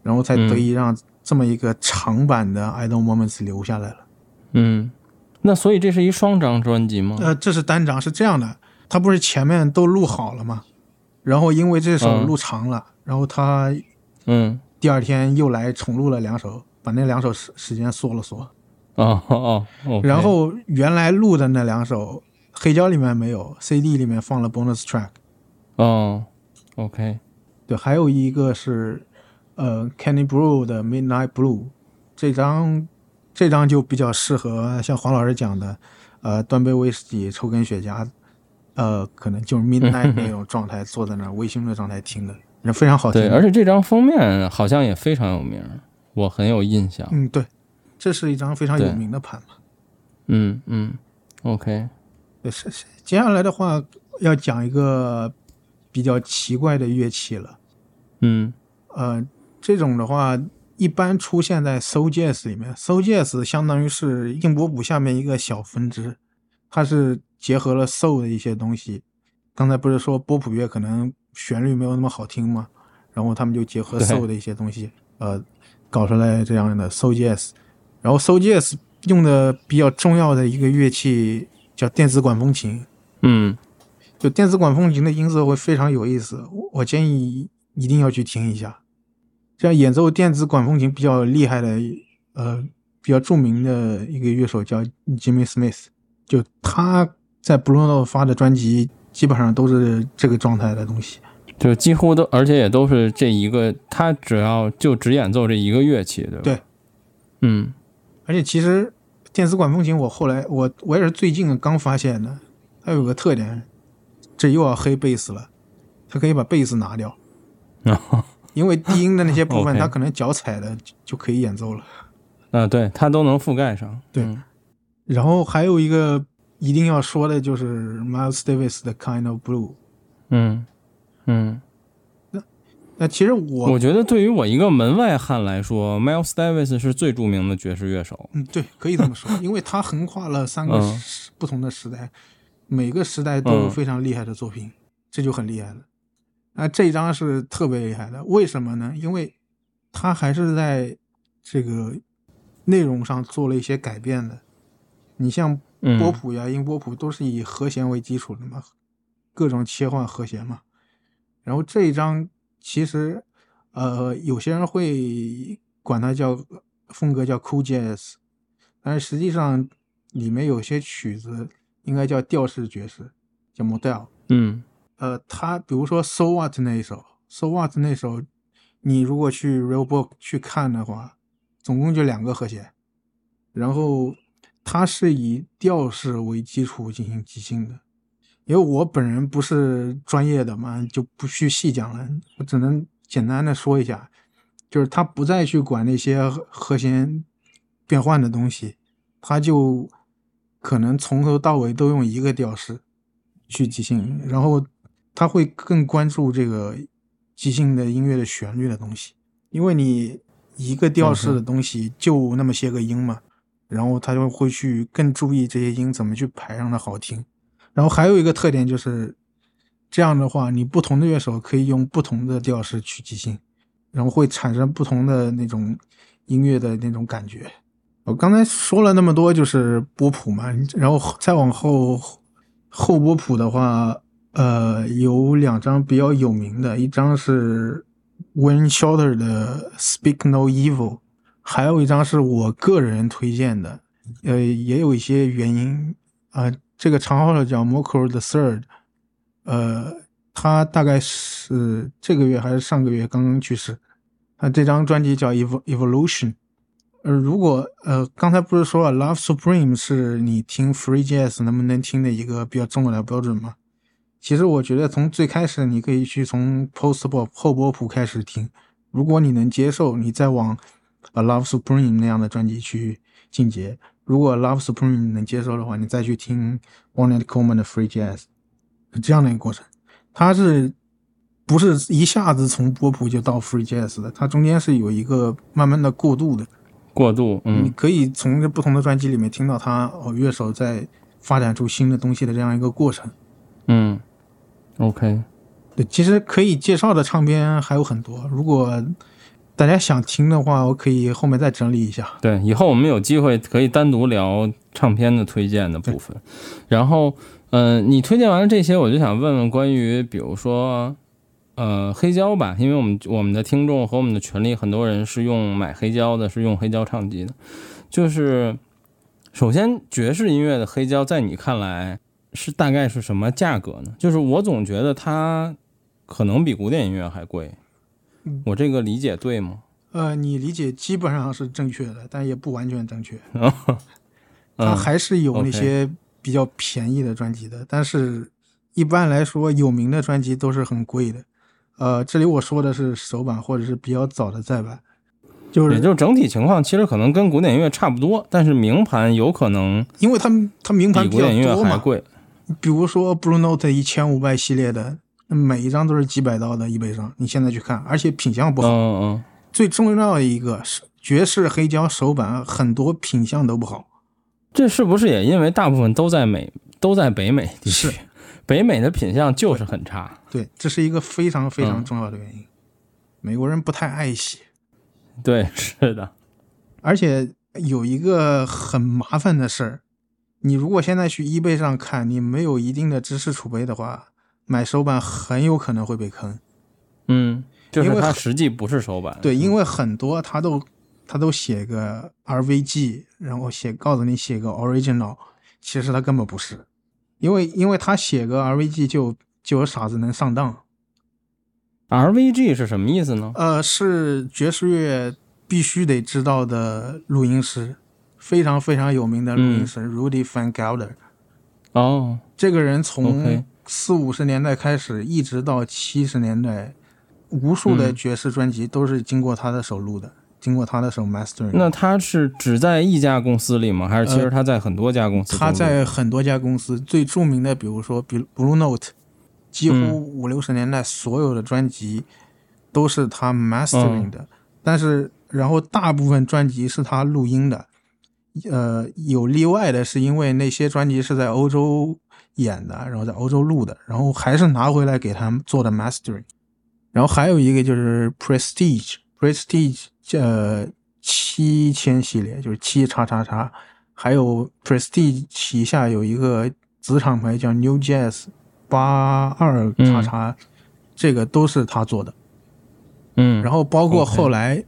然后才得以让这么一个长版的 Idle Moments 留下来了。嗯，那所以这是一双张专辑吗？呃，这是单张，是这样的，他不是前面都录好了吗？然后因为这首嗯录长了，然后他嗯，第二天又来重录了两首，把那两首时时间缩了缩。哦哦，OK，然后原来录的那两首黑胶里面没有，CD 里面放了 bonus track。哦，OK，对，还有一个是呃 Kenny Brew 的 Midnight Blue，这张这张就比较适合像黄老师讲的，呃，端杯威士忌，抽根雪茄，呃，可能就是 Midnight [laughs] 那种状态，坐在那儿微醺的状态听的，那非常好听。对，而且这张封面好像也非常有名，我很有印象。嗯，对，这是一张非常有名的盘嘛。嗯嗯，OK，对，是是。接下来的话要讲一个比较奇怪的乐器了。嗯呃，这种的话一般出现在 Soul Jazz 里面。Soul Jazz 相当于是硬波普下面一个小分支，它是结合了 Soul 的一些东西。刚才不是说波普乐可能旋律没有那么好听吗？然后他们就结合 Soul 的一些东西，呃，搞出来这样的 Soul Jazz。然后 Soul Jazz 用的比较重要的一个乐器叫电子管风琴。嗯就电子管风琴的音色会非常有意思，我我建议一定要去听一下。像演奏电子管风琴比较厉害的，呃，比较著名的一个乐手叫 Jimmy Smith，就他在 Blue Note 发的专辑基本上都是这个状态的东西。就几乎都，而且也都是这一个，他只要就只演奏这一个乐器，对吧？对，嗯而且其实电子管风琴，我后来我我也是最近刚发现的，它有个特点，这又要黑贝斯了，它可以把贝斯拿掉，然因为低音的那些部分 [laughs] 它可能脚踩的就就可以演奏了。啊，对，它都能覆盖上。对嗯然后还有一个一定要说的就是 Miles Davis 的 Kind of Blue。嗯嗯，那那其实我我觉得对于我一个门外汉来说，Miles Davis 是最著名的爵士乐手。嗯，对，可以这么说，[laughs] 因为他横跨了三个嗯时不同的时代，每个时代都有嗯非常厉害的作品，这就很厉害了。啊，这一张是特别厉害的，为什么呢？因为他还是在这个内容上做了一些改变的。你像嗯，波谱呀、音波谱都是以和弦为基础的嘛，各种切换和弦嘛。然后这一张其实，呃，有些人会管它叫风格叫 cool jazz，但是实际上里面有些曲子应该叫调式爵士，叫 model。嗯呃，它比如说 So What 那一首，So What 那首，你如果去 Real Book 去看的话，总共就两个和弦，然后它是以调式为基础进行即兴的。因为我本人不是专业的嘛，就不去细讲了，我只能简单的说一下，就是他不再去管那些和和弦变换的东西，他就可能从头到尾都用一个调式去即兴，然后他会更关注这个即兴的音乐的旋律的东西，因为你一个调式的东西就那么些个音嘛，然后他就会去更注意这些音怎么去排让它好听。然后还有一个特点就是，这样的话，你不同的乐手可以用不同的调式去即兴，然后会产生不同的那种音乐的那种感觉。我刚才说了那么多，就是波谱嘛，然后再往后后波谱的话，呃，有两张比较有名的，一张是 Wayne Shorter 的 Speak No Evil，还有一张是我个人推荐的，呃，也有一些原因啊、这个长号的叫 Moko the Third，呃，他大概是这个月还是上个月刚刚去世。他这张专辑叫 Evo Evolution。呃，如果呃刚才不是说了 Love Supreme 是你听 Free Jazz 能不能听的一个比较重要的标准吗？其实我觉得从最开始你可以去从 Post Bop 后波普开始听，如果你能接受，你再往呃 Love Supreme 那样的专辑去进阶。如果 Love Supreme 能接受的话，你再去听 Ornette Coleman 的 Free Jazz，是这样的一个过程。它是不是一下子从波普就到 Free Jazz 的？它中间是有一个慢慢的过渡的。过渡，嗯你嗯可以从这不同的专辑里面听到他哦，乐手在发展出新的东西的这样一个过程。嗯，OK，对，其实可以介绍的唱片还有很多，如果大家想听的话，我可以后面再整理一下。对，以后我们有机会可以单独聊唱片的推荐的部分。然后，嗯、你推荐完了这些，我就想问问关于，比如说，呃，黑胶吧，因为我们我们的听众和我们的群里很多人是用买黑胶的，是用黑胶唱机的。就是，首先爵士音乐的黑胶，在你看来是大概是什么价格呢？就是我总觉得它可能比古典音乐还贵嗯。我这个理解对吗？呃，你理解基本上是正确的，但也不完全正确。[laughs] 它嗯还是有那些比较便宜的专辑的，但是一般来说，有名的专辑都是很贵的。呃，这里我说的是首版或者是比较早的再版，就是也就是整体情况其实可能跟古典音乐差不多，但是名盘有可能因为它它名盘比古典音乐。还贵。比如说 Blue Note 一千五百系列的，那每一张都是几百刀的 eBay 上，你现在去看，而且品相不好。嗯嗯最重要的一个是爵士黑胶手板，很多品相都不好。这是不是也因为大部分都在美都在北美地区是？北美的品相就是很差。对，这是一个非常非常嗯重要的原因。美国人不太爱惜，对，[laughs] 是的。而且有一个很麻烦的事儿，你如果现在去 eBay 上看，你没有一定的知识储备的话，买手板很有可能会被坑。嗯，就是因为很它实际不是手板。对，因为很多他都他都写个 RVG，然后写告诉你写个 original，其实他根本不是，因为因为他写个 RVG 就就有傻子能上当。RVG 是什么意思呢？呃，是爵士乐必须得知道的录音师，非常非常有名的录音师、Rudy Van Gelder。哦这个人从四五十年代开始，一直到七十年代，无数的嗯爵士专辑都是经过他的手录的，经过他的手 mastering。那他是只在一家公司里吗？还是其实他在很多家公司？他在很多家公司，最著名的，比如说，比 Blue Note，几乎嗯五六十年代所有的专辑都是他 mastering 的，但是然后大部分专辑是他录音的，呃，有例外的是因为那些专辑是在欧洲演的，然后在欧洲录的，然后还是拿回来给他们做的 mastering。然后还有一个就是 Prestige，Prestige 呃七千系列，就是七叉叉叉，还有 Prestige 旗下有一个子厂牌叫 New Jazz 八二叉叉，这个都是他做的。嗯，然后包括后来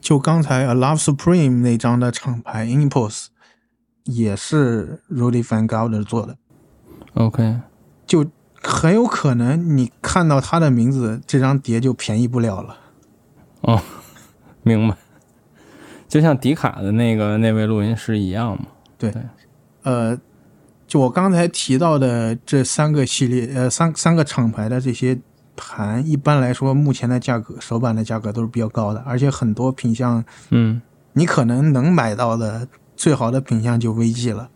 就刚才 A Love Supreme 那张的厂牌 Impulse 也是 Rudy Van Gelder 做的，OK，就很有可能你看到他的名字，这张碟就便宜不了了。哦，[laughs] 明白。就像迪卡的那个那位录音师一样嘛。对呃，就我刚才提到的这三个系列，呃，三三个厂牌的这些盘，一般来说，目前的价格，首版的价格都是比较高的，而且很多品相，嗯你可能能买到的最好的品相就 VG 了。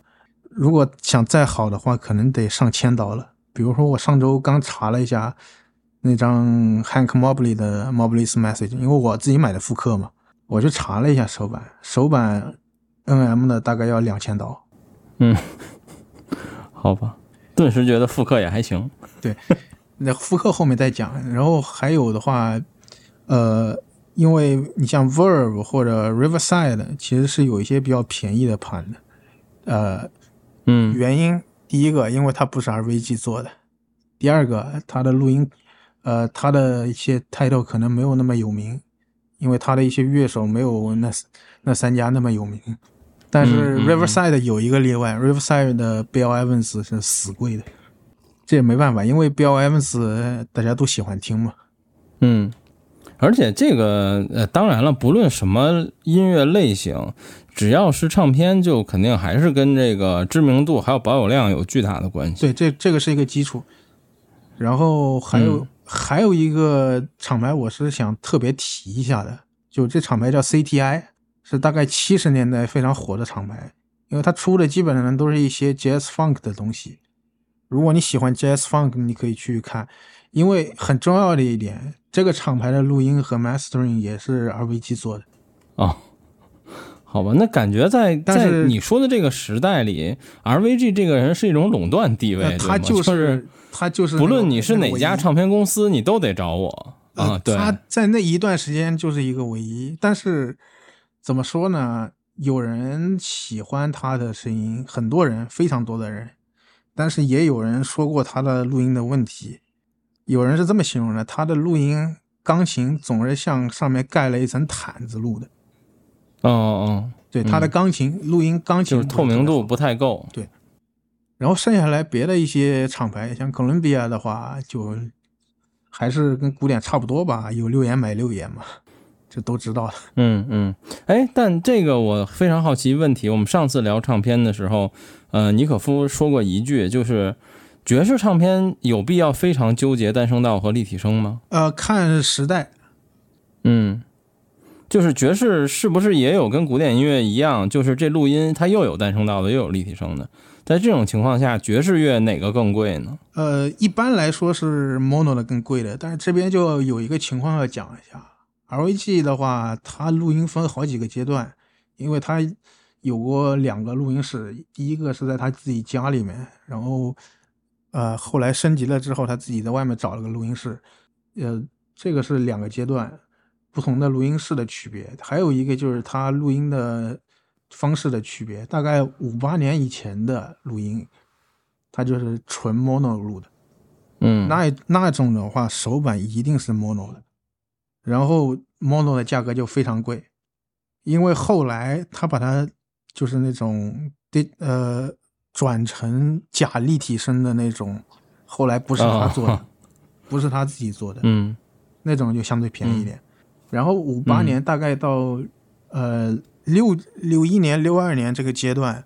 如果想再好的话，可能得上千刀了。比如说，我上周刚查了一下那张 Hank Mobley 的 Mobley's Message，因为我自己买的复刻嘛，我就查了一下手版，手版 NM 的大概要两千刀。嗯，[laughs] 好吧，顿时觉得复刻也还行。对那复刻后面再讲。然后还有的话，呃，因为你像 Verve 或者 Riverside，其实是有一些比较便宜的盘的。呃，嗯。原因第一个，因为它不是 RVG 做的；第二个，它的录音，呃，它的一些 title 可能没有那么有名，因为它的一些乐手没有那那三家那么有名。但是 Riverside 有一个例外、r i v e r s i d e 的 Bill Evans 是死贵的，这也没办法，因为 Bill Evans 大家都喜欢听嘛。嗯，而且这个呃，当然了，不论什么音乐类型，只要是唱片，就肯定还是跟这个知名度还有保有量有巨大的关系。对，这这个是一个基础。然后还有、嗯还有一个厂牌，我是想特别提一下的，就这厂牌叫 CTI，是大概七十年代非常火的厂牌，因为它出的基本上都是一些 Jazz Funk 的东西。如果你喜欢 Jazz Funk，你可以去看，因为很重要的一点，这个厂牌的录音和 mastering 也是 RVG 做的。哦，好吧，那感觉在在但是你说的这个时代里，RVG 这个人是一种垄断地位，呃他就是他就是不论你是哪家唱片公司，你都得找我啊。呃对，他在那一段时间就是一个唯一，但是怎么说呢？有人喜欢他的声音，很多人，非常多的人，但是也有人说过他的录音的问题。有人是这么形容的：他的录音钢琴总是像上面盖了一层毯子录的。哦哦，对，他的钢琴、录音钢琴就是透明度不太够。对然后剩下来别的一些厂牌，像哥伦比亚的话，就还是跟古典差不多吧，有六言买六言嘛，这都知道了。嗯嗯，哎，但这个我非常好奇问题。我们上次聊唱片的时候，呃，尼可夫说过一句，就是爵士唱片有必要非常纠结单声道和立体声吗？呃，看时代，嗯，就是爵士是不是也有跟古典音乐一样，就是这录音它又有单声道的，又有立体声的？在这种情况下，爵士乐哪个更贵呢？呃，一般来说是 mono 的更贵的，但是这边就有一个情况要讲一下。RVG 的话，它录音分好几个阶段，因为它有过两个录音室，第一个是在他自己家里面，然后呃后来升级了之后，他自己在外面找了个录音室，呃，这个是两个阶段不同的录音室的区别。还有一个就是他录音的方式的区别，大概五八年以前的录音，他就是纯 mono 录的。嗯，那那种的话，手板一定是 mono 的，然后 mono 的价格就非常贵，因为后来他把它就是那种对呃转成假立体声的那种，后来不是他做的，哦不是他自己做的，嗯那种就相对便宜一点。然后五八嗯年大概到、呃六六一年、六二年这个阶段，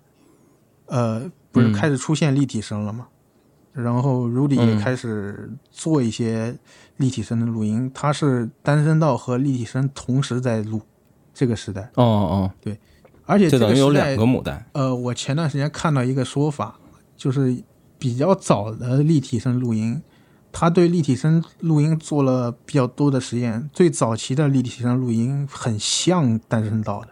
呃，不是嗯开始出现立体声了吗？然后 Rudy 也嗯开始做一些立体声的录音，他是单声道和立体声同时在录这个时代，哦哦，而且这就等于有个时代两个母带。呃，我前段时间看到一个说法，就是比较早的立体声录音，他对立体声录音做了比较多的实验。最早期的立体声录音很像单声道的，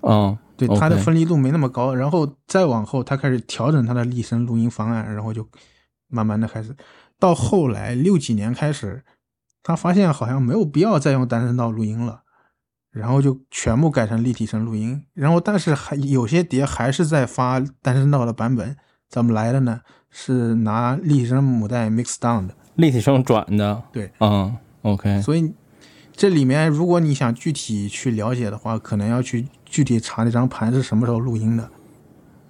哦，对它的分离度没那么高。然后再往后，他开始调整他的立声录音方案，然后就慢慢的开始，到后来六几年开始，他发现好像没有必要再用单声道录音了。然后就全部改成立体声录音，然后但是还有些碟还是在发单声道的版本，怎么来的呢？是拿立体声母带 mix down 的，立体声转的。对，嗯，OK，所以这里面如果你想具体去了解的话，可能要去具体查那张盘是什么时候录音的。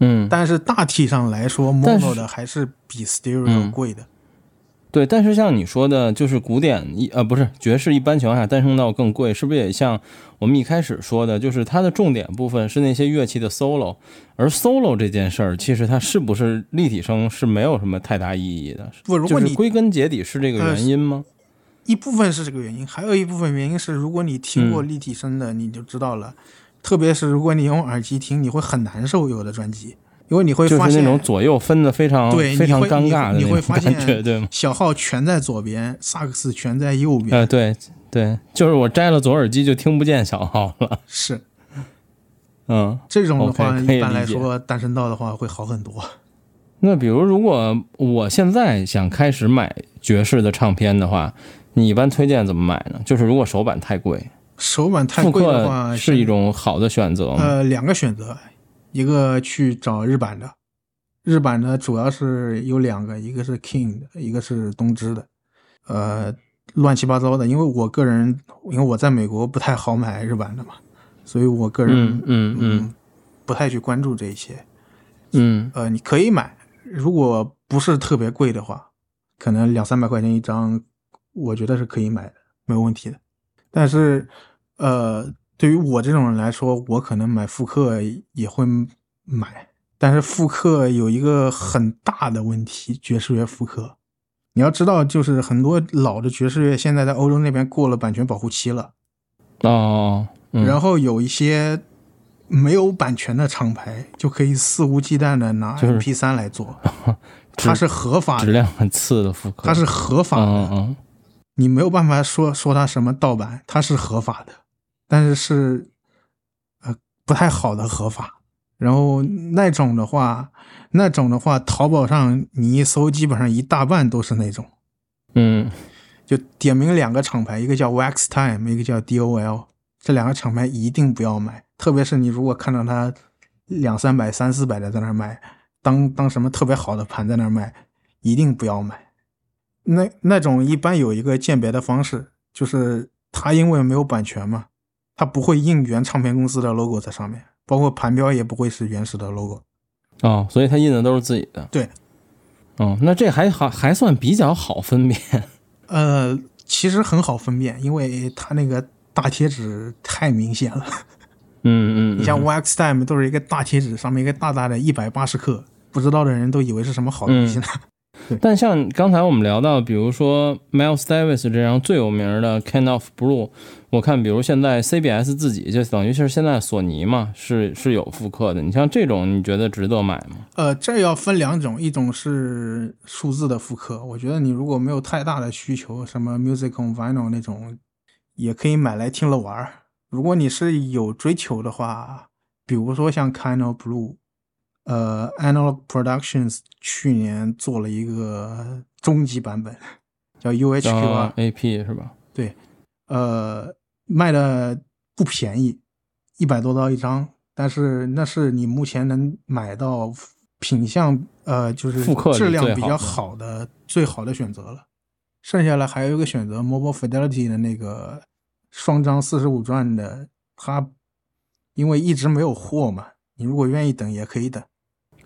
嗯，但是大体上来说，mono 的还是比 stereo 嗯贵的。对。但是像你说的，就是古典一呃不是爵士，一般情况下单声道更贵，是不是也像我们一开始说的，就是它的重点部分是那些乐器的 solo，而 solo 这件事儿，其实它是不是立体声是没有什么太大意义的。不，如果你就是归根结底是这个呃原因吗？一部分是这个原因，还有一部分原因是，如果你听过嗯立体声的，你就知道了。特别是如果你用耳机听，你会很难受有的专辑，因为你会就是发现那种左右分的非常对非常尴尬的你那种会发现感觉，对吗？小号全在左边，萨克斯全在右边。呃，对对，就是我摘了左耳机就听不见小号了。[laughs] 是嗯，这种的话，一般来说单声道的话会好很多。那比如如果我现在想开始买爵士的唱片的话，你一般推荐怎么买呢？就是如果手板太贵，手板太贵的话是一种好的选择吗？呃两个选择，一个去找日版的，日版的主要是有两个，一个是 King 的，一个是东芝的，呃，乱七八糟的。因为我个人，因为我在美国不太好买日版的嘛，所以我个人嗯嗯嗯不太去关注这一些。嗯呃，你可以买，如果不是特别贵的话，可能两三百块钱一张，我觉得是可以买的，没有问题的。但是，呃，对于我这种人来说，我可能买复刻也会买，但是复刻有一个很大的问题，爵士乐复刻，你要知道，就是很多老的爵士乐现在在欧洲那边过了版权保护期了，哦，嗯。然后有一些没有版权的厂牌就可以肆无忌惮的拿就是 MP 3来做，[laughs] 它是合法的，质量很次的复刻，它是合法的，嗯嗯。你没有办法说说它什么盗版，它是合法的，但是是呃不太好的合法。然后那种的话，那种的话，淘宝上你一搜，基本上一大半都是那种。嗯就点名两个厂牌，一个叫 Wax Time，一个叫 DOL，这两个厂牌一定不要买。特别是你如果看到它两三百、三四百的在那儿卖，当当什么特别好的盘在那儿卖，一定不要买。那那种一般有一个鉴别的方式，就是它因为没有版权嘛，它不会印原唱片公司的 logo 在上面，包括盘标也不会是原始的 logo。哦，所以它印的都是自己的。对，哦，那这还好，还算比较好分辨。[laughs] 呃，其实很好分辨，因为它那个大贴纸太明显了。嗯嗯，你像嗯 Wax Time 都是一个大贴纸，上面一个大大的一百八十克，不知道的人都以为是什么好东西呢。[laughs] 但像刚才我们聊到，比如说 Miles Davis 这张最有名的《Kind of Blue》，我看，比如现在 CBS 自己就等于是现在索尼嘛，是是有复刻的。你像这种，你觉得值得买吗？呃，这要分两种，一种是数字的复刻，我觉得你如果没有太大的需求，什么 Music on Vinyl 那种，也可以买来听了玩儿。如果你是有追求的话，比如说像 Kind of Blue，呃，Analog Productions 去年做了一个终极版本，叫 UHQ 啊啊，，AP 是吧？对呃，卖的不便宜，一百多刀一张，但是那是你目前能买到品相呃，就是复刻质量比较好的好的最好的选择了。剩下来还有一个选择，Mobile Fidelity 的那个双张四十五转的，它因为一直没有货嘛，你如果愿意等也可以等。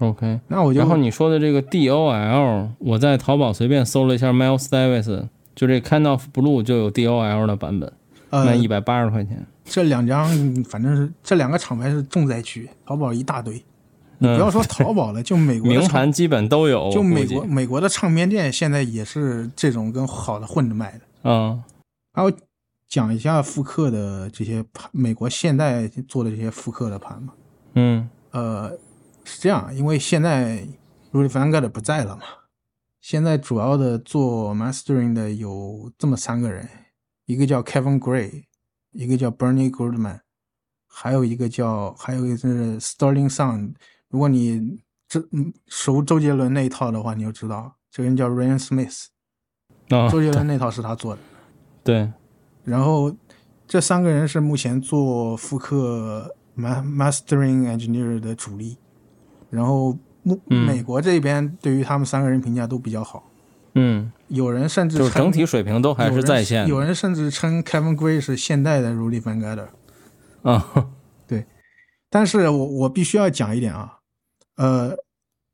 OK，那我就然后你说的这个 DOL，我在淘宝随便搜了一下 Miles Davis，就这 Kind of Blue 就有 DOL 的版本，卖呃一百八十块钱。这两张反正是这两个厂牌是重灾区，淘宝一大堆。不要说淘宝了，[laughs] 就美国名盘基本都有，就美国美国的唱片店现在也是这种跟好的混着卖的。嗯还有讲一下复刻的这些盘，美国现代做的这些复刻的盘嘛。嗯呃，是这样，因为现在 Rudy Van g a r 不在了嘛，现在主要的做 mastering 的有这么三个人，一个叫 Kevin Gray，一个叫 Bernie Goodman，还有一个叫还有一个是 Sterling Sound。如果你这嗯熟周杰伦那一套的话，你就知道这个人叫 Ryan Smith，啊，周杰伦那套是他做的。对，然后这三个人是目前做复刻 ma mastering engineer 的主力，然后目、嗯。美国这边对于他们三个人评价都比较好，嗯，有人甚至称就是整体水平都还是在线。的。有人甚至称 Kevin Gray 是现代的 Rudy Van Gelder。啊，但是我我必须要讲一点啊，呃，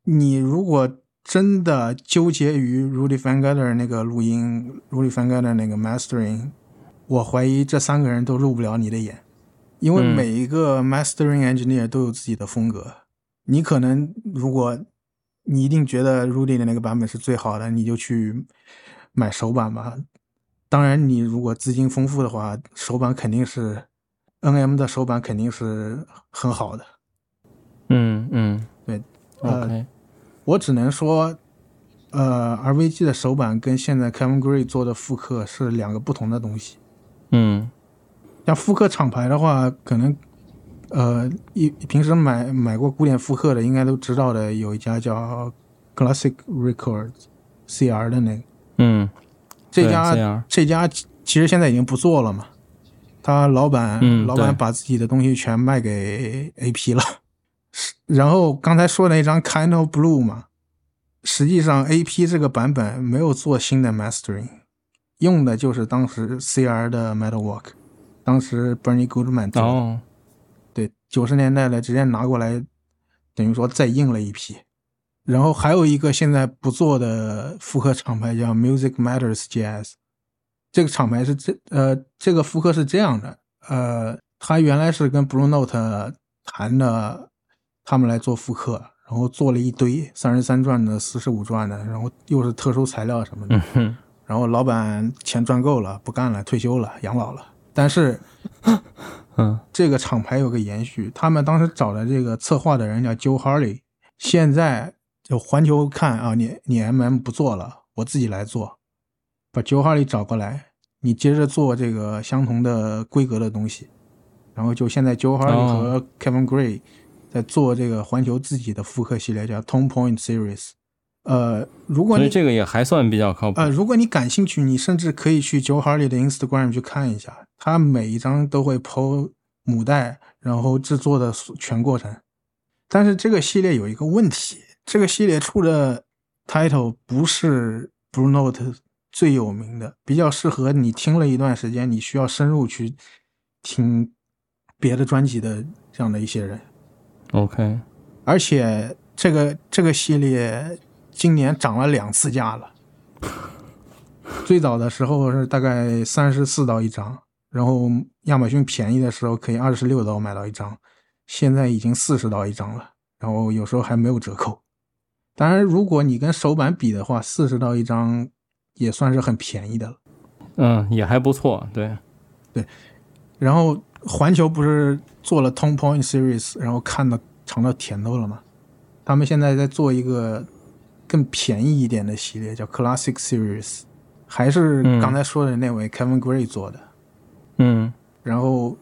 你如果真的纠结于 Rudy Van Gelder 那个录音，Rudy Van Gelder 那个 mastering，我怀疑这三个人都入不了你的眼，因为嗯。每一个 mastering engineer 都有自己的风格。你可能如果你一定觉得 Rudy 的那个版本是最好的，你就去买首版吧。当然，你如果资金丰富的话，首版肯定是 N.M 的首版肯定是很好的。嗯嗯，对呃，OK，我只能说，呃，RVG 的首版跟现在 Kevin Gray 做的复刻是两个不同的东西。嗯像复刻厂牌的话，可能呃，一平时买买过古典复刻的，应该都知道的，有一家叫 Classic Records CR 的那个，嗯，这家这家其其实现在已经不做了嘛。他老板、嗯老板把自己的东西全卖给 AP 了。是然后刚才说的那张 Kind of Blue 嘛，实际上 AP 这个版本没有做新的 mastering，用的就是当时 CR 的 Metalwork，当时 Bernie Goodman 做的。哦，对，九十年代的直接拿过来，等于说再印了一批。然后还有一个现在不做的复刻厂牌叫 Music Matters Jazz，这个厂牌是这呃这个复刻是这样的，呃，他原来是跟 Blue Note 谈的，他们来做复刻，然后做了一堆三十三转的、四十五转的，然后又是特殊材料什么的。嗯，然后老板钱赚够了，不干了，退休了，养老了。但是嗯这个厂牌有个延续，他们当时找的这个策划的人叫 Joe Harley，现在就环球看啊，你你 MM 不做了，我自己来做，把 Joe Harley 找过来，你接着做这个相同的规格的东西，然后就现在 Joe Harley 哦和 Kevin Gray 在做这个环球自己的复刻系列，叫 Tone Point Series。呃，如果你这个也还算比较靠谱呃，。如果你感兴趣，你甚至可以去 Joe Harley 的 Instagram 去看一下，他每一张都会 PO 母带，然后制作的全过程。但是这个系列有一个问题，这个系列出的 title 不是 Blue Note 最有名的，比较适合你听了一段时间，你需要深入去听别的专辑的这样的一些人。OK，而且这个这个系列今年涨了两次价了。[laughs] 最早的时候是大概三十四刀一张，然后亚马逊便宜的时候可以二十六刀买到一张，现在已经四十刀一张了，然后有时候还没有折扣。当然，如果你跟首版比的话，四十刀一张也算是很便宜的了。嗯，也还不错，对，对然后环球不是做了 Tone Point Series，然后看到尝到甜头了吗？他们现在在做一个更便宜一点的系列，叫 Classic Series，还是嗯刚才说的那位 Kevin Gray 做的。嗯嗯然后，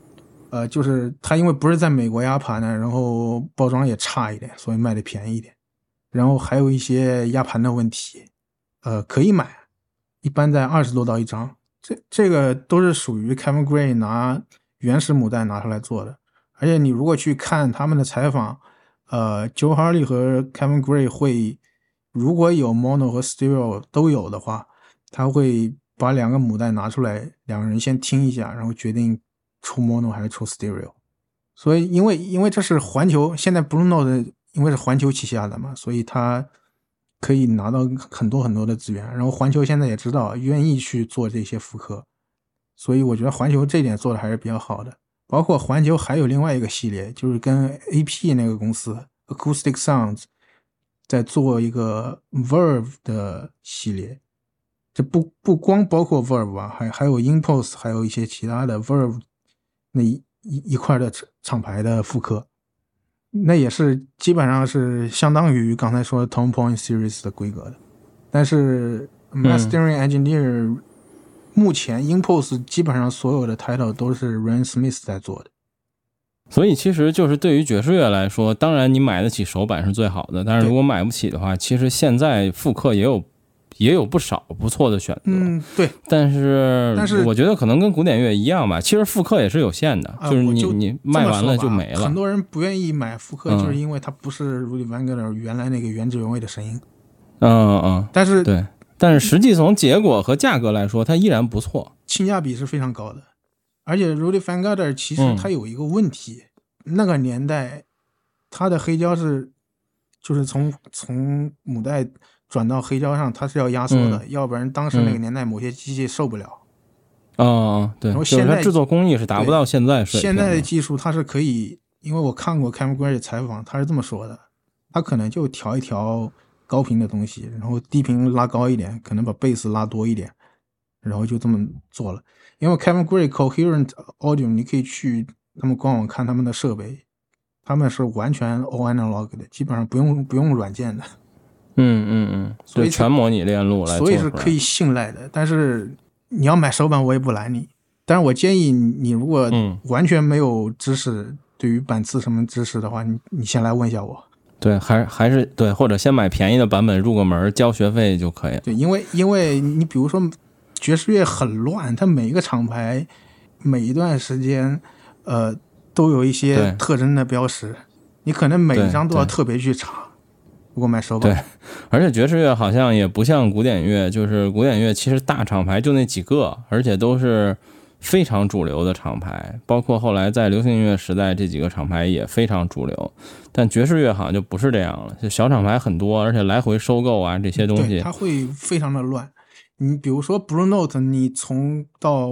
呃，就是他因为不是在美国压盘的，然后包装也差一点，所以卖的便宜一点。然后还有一些压盘的问题，呃，可以买，一般在二十多刀一张。这这个都是属于 Kevin Gray 拿原始母带拿出来做的，而且你如果去看他们的采访，呃，Joe Harley 和 Kevin Gray 会如果有 mono 和 stereo 都有的话，他会把两个母带拿出来，两个人先听一下，然后决定出 mono 还是出 stereo。所以，因为因为这是环球，现在 Blue Note 因为是环球旗下的嘛，所以它可以拿到很多很多的资源。然后环球现在也知道愿意去做这些复刻，所以我觉得环球这点做的还是比较好的。包括环球还有另外一个系列，就是跟 AP 那个公司 Acoustic Sounds 在做一个 Verve 的系列，这不不光包括 Verve 吧，还还有 Impulse，还有一些其他的 Verve 那一一一块的厂厂牌的复刻，那也是基本上是相当于刚才说 Tone Point Series 的规格的，但是 Mastering Engineer、目前 Impulse 基本上所有的 title 都是 Ryan Smith 在做的。所以其实就是对于爵士乐来说，当然你买得起手板是最好的，但是如果买不起的话，其实现在复刻也有也有不少不错的选择。嗯，对，但是但是我觉得可能跟古典乐一样吧，其实复刻也是有限的，啊就是你你卖完了就没了很。多人不愿意买复刻，嗯就是因为它不是 Rudy Van Gelder 原来那个原汁原味的声音。嗯嗯嗯，但是对。但是实际从结果和价格来说，它依然不错。性价比是非常高的。而且 Rudy Van Gelder 其实嗯他有一个问题，那个年代他的黑胶是就是从从母带转到黑胶上，它是要压缩的，要不然当时那个嗯年代某些机器受不了。嗯嗯，对，然后就是现在它制作工艺是达不到现在水平现在的的。技术它是可以，因为我看过 Cam Gray 的采访，他是这么说的，他可能就调一调高频的东西，然后低频拉高一点，可能把贝斯拉多一点，然后就这么做了。因为 Kevin Gray Coherent Audio，你可以去他们官网看他们的设备，他们是完全 all analog 的，基本上不用不用软件的，嗯嗯嗯，所以全模拟链路来所以是可以信赖的。但是你要买手板，我也不拦你。但是我建议你，如果嗯完全没有知识，对于板次什么知识的话，你你先来问一下我。对，还还是对，或者先买便宜的版本入个门，交学费就可以了。对，因为因为你比如说爵士乐很乱，它每一个厂牌每一段时间，呃，都有一些特征的标识，你可能每一张都要特别去查。如果买手对，而且爵士乐好像也不像古典乐，就是古典乐其实大厂牌就那几个，而且都是非常主流的厂牌，包括后来在流行音乐时代这几个厂牌也非常主流。但爵士乐好像就不是这样了，就小厂牌很多，而且来回收购啊这些东，西它，会非常的乱。你比如说 Blue Note，你从到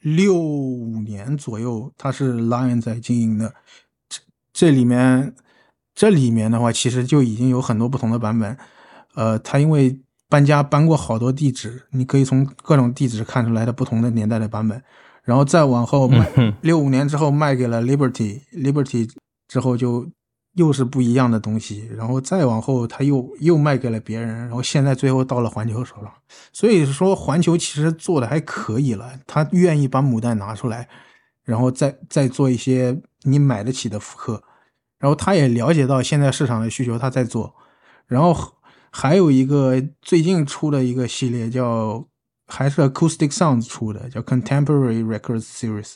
六五年左右，它是 Lion 在经营的，这这里面这里面的话，其实就已经有很多不同的版本。呃，它因为搬家搬过好多地址，你可以从各种地址看出来的不同的年代的版本。然后再往后六五年之后卖给了 Liberty，Liberty 之后就又是不一样的东西，然后再往后他又又卖给了别人，然后现在最后到了环球手上。所以说环球其实做的还可以了，他愿意把母带拿出来，然后再再做一些你买得起的复刻，然后他也了解到现在市场的需求，他在做。然后还有一个最近出的一个系列叫还是 Acoustic Sounds 出的，叫 Contemporary Records Series，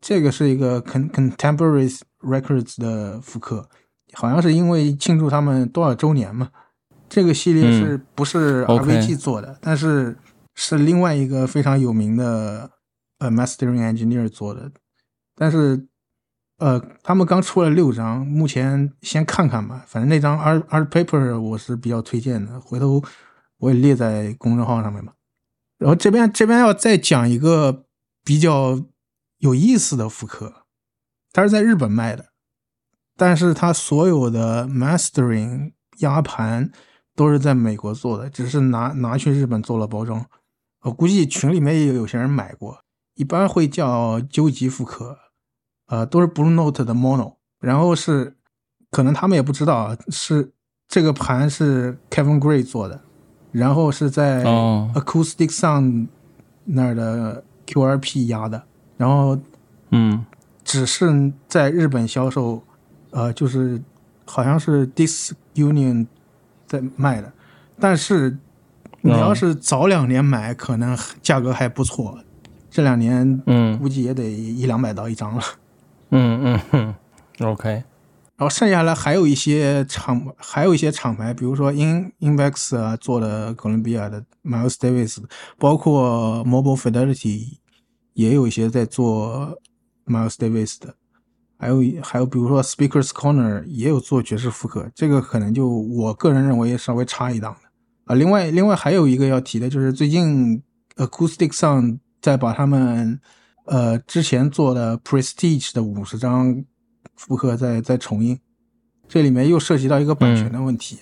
这个是一个 Con Contemporary Records 的复刻，好像是因为庆祝他们多少周年嘛。这个系列是不是 RVG 做的但是是另外一个非常有名的呃 mastering engineer 做的，但是呃他们刚出了六张，目前先看看吧，反正那张 art art paper 我是比较推荐的，回头我也列在公众号上面吧。然后这边这边要再讲一个比较有意思的复刻，它是在日本卖的，但是它所有的 mastering 压盘都是在美国做的，只是拿拿去日本做了包装。我估计群里面也有有些人买过，一般会叫究极复刻，呃，都是 Blue Note 的 mono，然后是可能他们也不知道啊是这个盘是 Kevin Gray 做的，然后是在哦。Acoustic Sound 那儿的 QRP 压的，然后嗯。只是在日本销售，呃，就是好像是 Disc Union 在卖的，但是你要是早两年买，可能价格还不错，这两年嗯。估计也得一两百刀一张了。嗯嗯嗯，OK，然后剩下来还有一些厂，还有一些厂牌，比如说 In Invex 啊做的哥伦比亚的 Miles Davis，包括 Mobile Fidelity 也有一些在做 Miles Davis 的，还有还有比如说 Speakers Corner 也有做爵士复刻，这个可能就我个人认为稍微差一档的啊。另外另外还有一个要提的就是最近 Acoustic Sound 在把他们呃之前做的 Prestige 的五十张复刻在在重印，这里面又涉及到一个版权的问题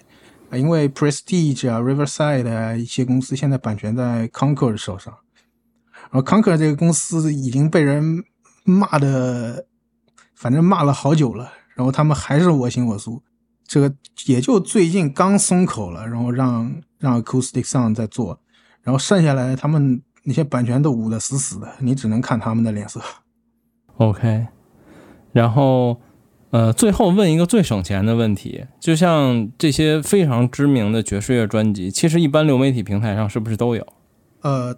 啊，因为 Prestige 啊、Riverside 啊一些公司现在版权在 Concord 手上，然后 Concord 这个公司已经被人骂的，反正骂了好久了，然后他们还是我行我素，这个也就最近刚松口了，然后让让 Acoustic Sound 在做，然后剩下来他们那些版权都捂得死死的，你只能看他们的脸色。OK，然后呃，最后问一个最省钱的问题，就像这些非常知名的爵士乐专辑，其实一般流媒体平台上是不是都有？呃，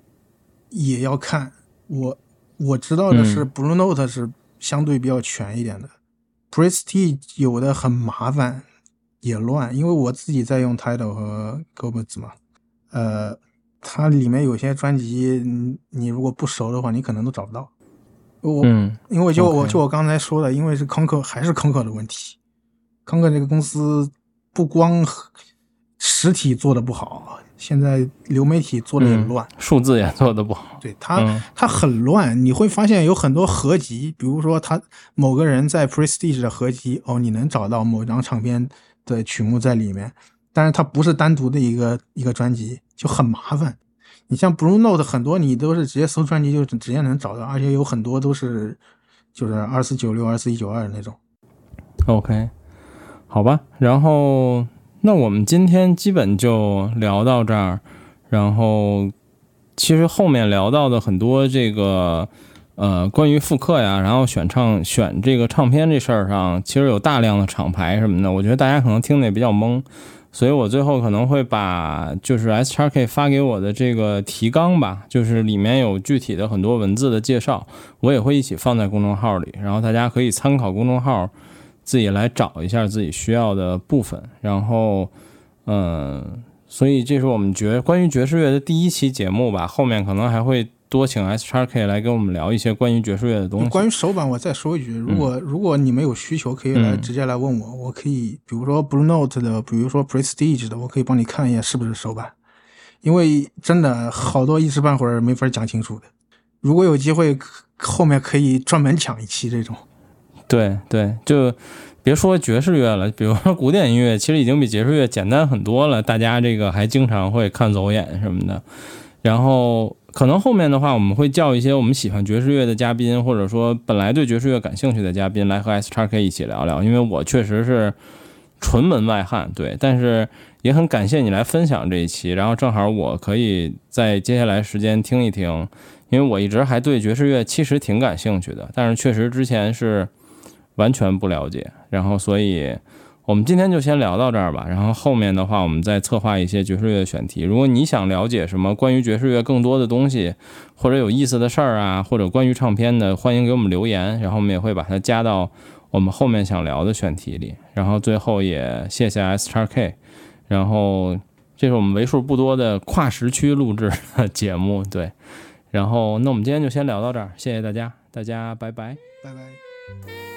也要看我我知道的是嗯，Blue Note 是相对比较全一点的，Prestige 有的很麻烦，也乱，因为我自己在用 Title 和 g o b e t 嘛，呃，它里面有些专辑，你你如果不熟的话，你可能都找不到。我、嗯因为就我就我刚才说的，因为是康克还是康克的问题，康克这个公司不光实体做的不好，现在流媒体做的也嗯乱。数字也做的不好。对它，嗯它很乱。你会发现有很多合集，比如说他某个人在 Prestige 的合集，哦，你能找到某张唱片的曲目在里面，但是它不是单独的一个一个专辑，就很麻烦。你像 Blue Note 很多你都是直接搜专辑就直接能找到，而且有很多都是就是二四九六、二四一九二那种。OK，好吧，然后那我们今天基本就聊到这儿，然后其实后面聊到的很多这个呃关于复刻呀，然后选唱选这个唱片这事儿上，其实有大量的厂牌什么的，我觉得大家可能听的也比较懵。所以我最后可能会把就是 S x K 发给我的这个提纲吧，就是里面有具体的很多文字的介绍，我也会一起放在公众号里，然后大家可以参考公众号自己来找一下自己需要的部分，然后，嗯，所以这是我们爵关于爵士乐的第一期节目吧，后面可能还会多请 S x K 来跟我们聊一些关于爵士乐的东西。关于手版，我再说一句，如果、如果你们有需求，可以来嗯直接来问我，我可以，比如说 Blue Note 的，比如说 Prestige 的，我可以帮你看一眼是不是手版，因为真的好多一时半会儿没法讲清楚的。如果有机会，后面可以专门讲一期这种。对对，就别说爵士乐了，比如说古典音乐，其实已经比爵士乐简单很多了。大家这个还经常会看走眼什么的。然后可能后面的话，我们会叫一些我们喜欢爵士乐的嘉宾，或者说本来对爵士乐感兴趣的嘉宾来和 S x K 一起聊聊。因为我确实是纯门外汉，对，但是也很感谢你来分享这一期。然后正好我可以在接下来时间听一听，因为我一直还对爵士乐其实挺感兴趣的，但是确实之前是。完全不了解，然后所以我们今天就先聊到这儿吧。然后后面的话，我们再策划一些爵士乐的选题。如果你想了解什么关于爵士乐更多的东西，或者有意思的事儿啊，或者关于唱片的，欢迎给我们留言，然后我们也会把它加到我们后面想聊的选题里。然后最后也谢谢 S x K，然后这是我们为数不多的跨时区录制的节目，对。然后那我们今天就先聊到这儿，谢谢大家，大家拜拜。拜拜。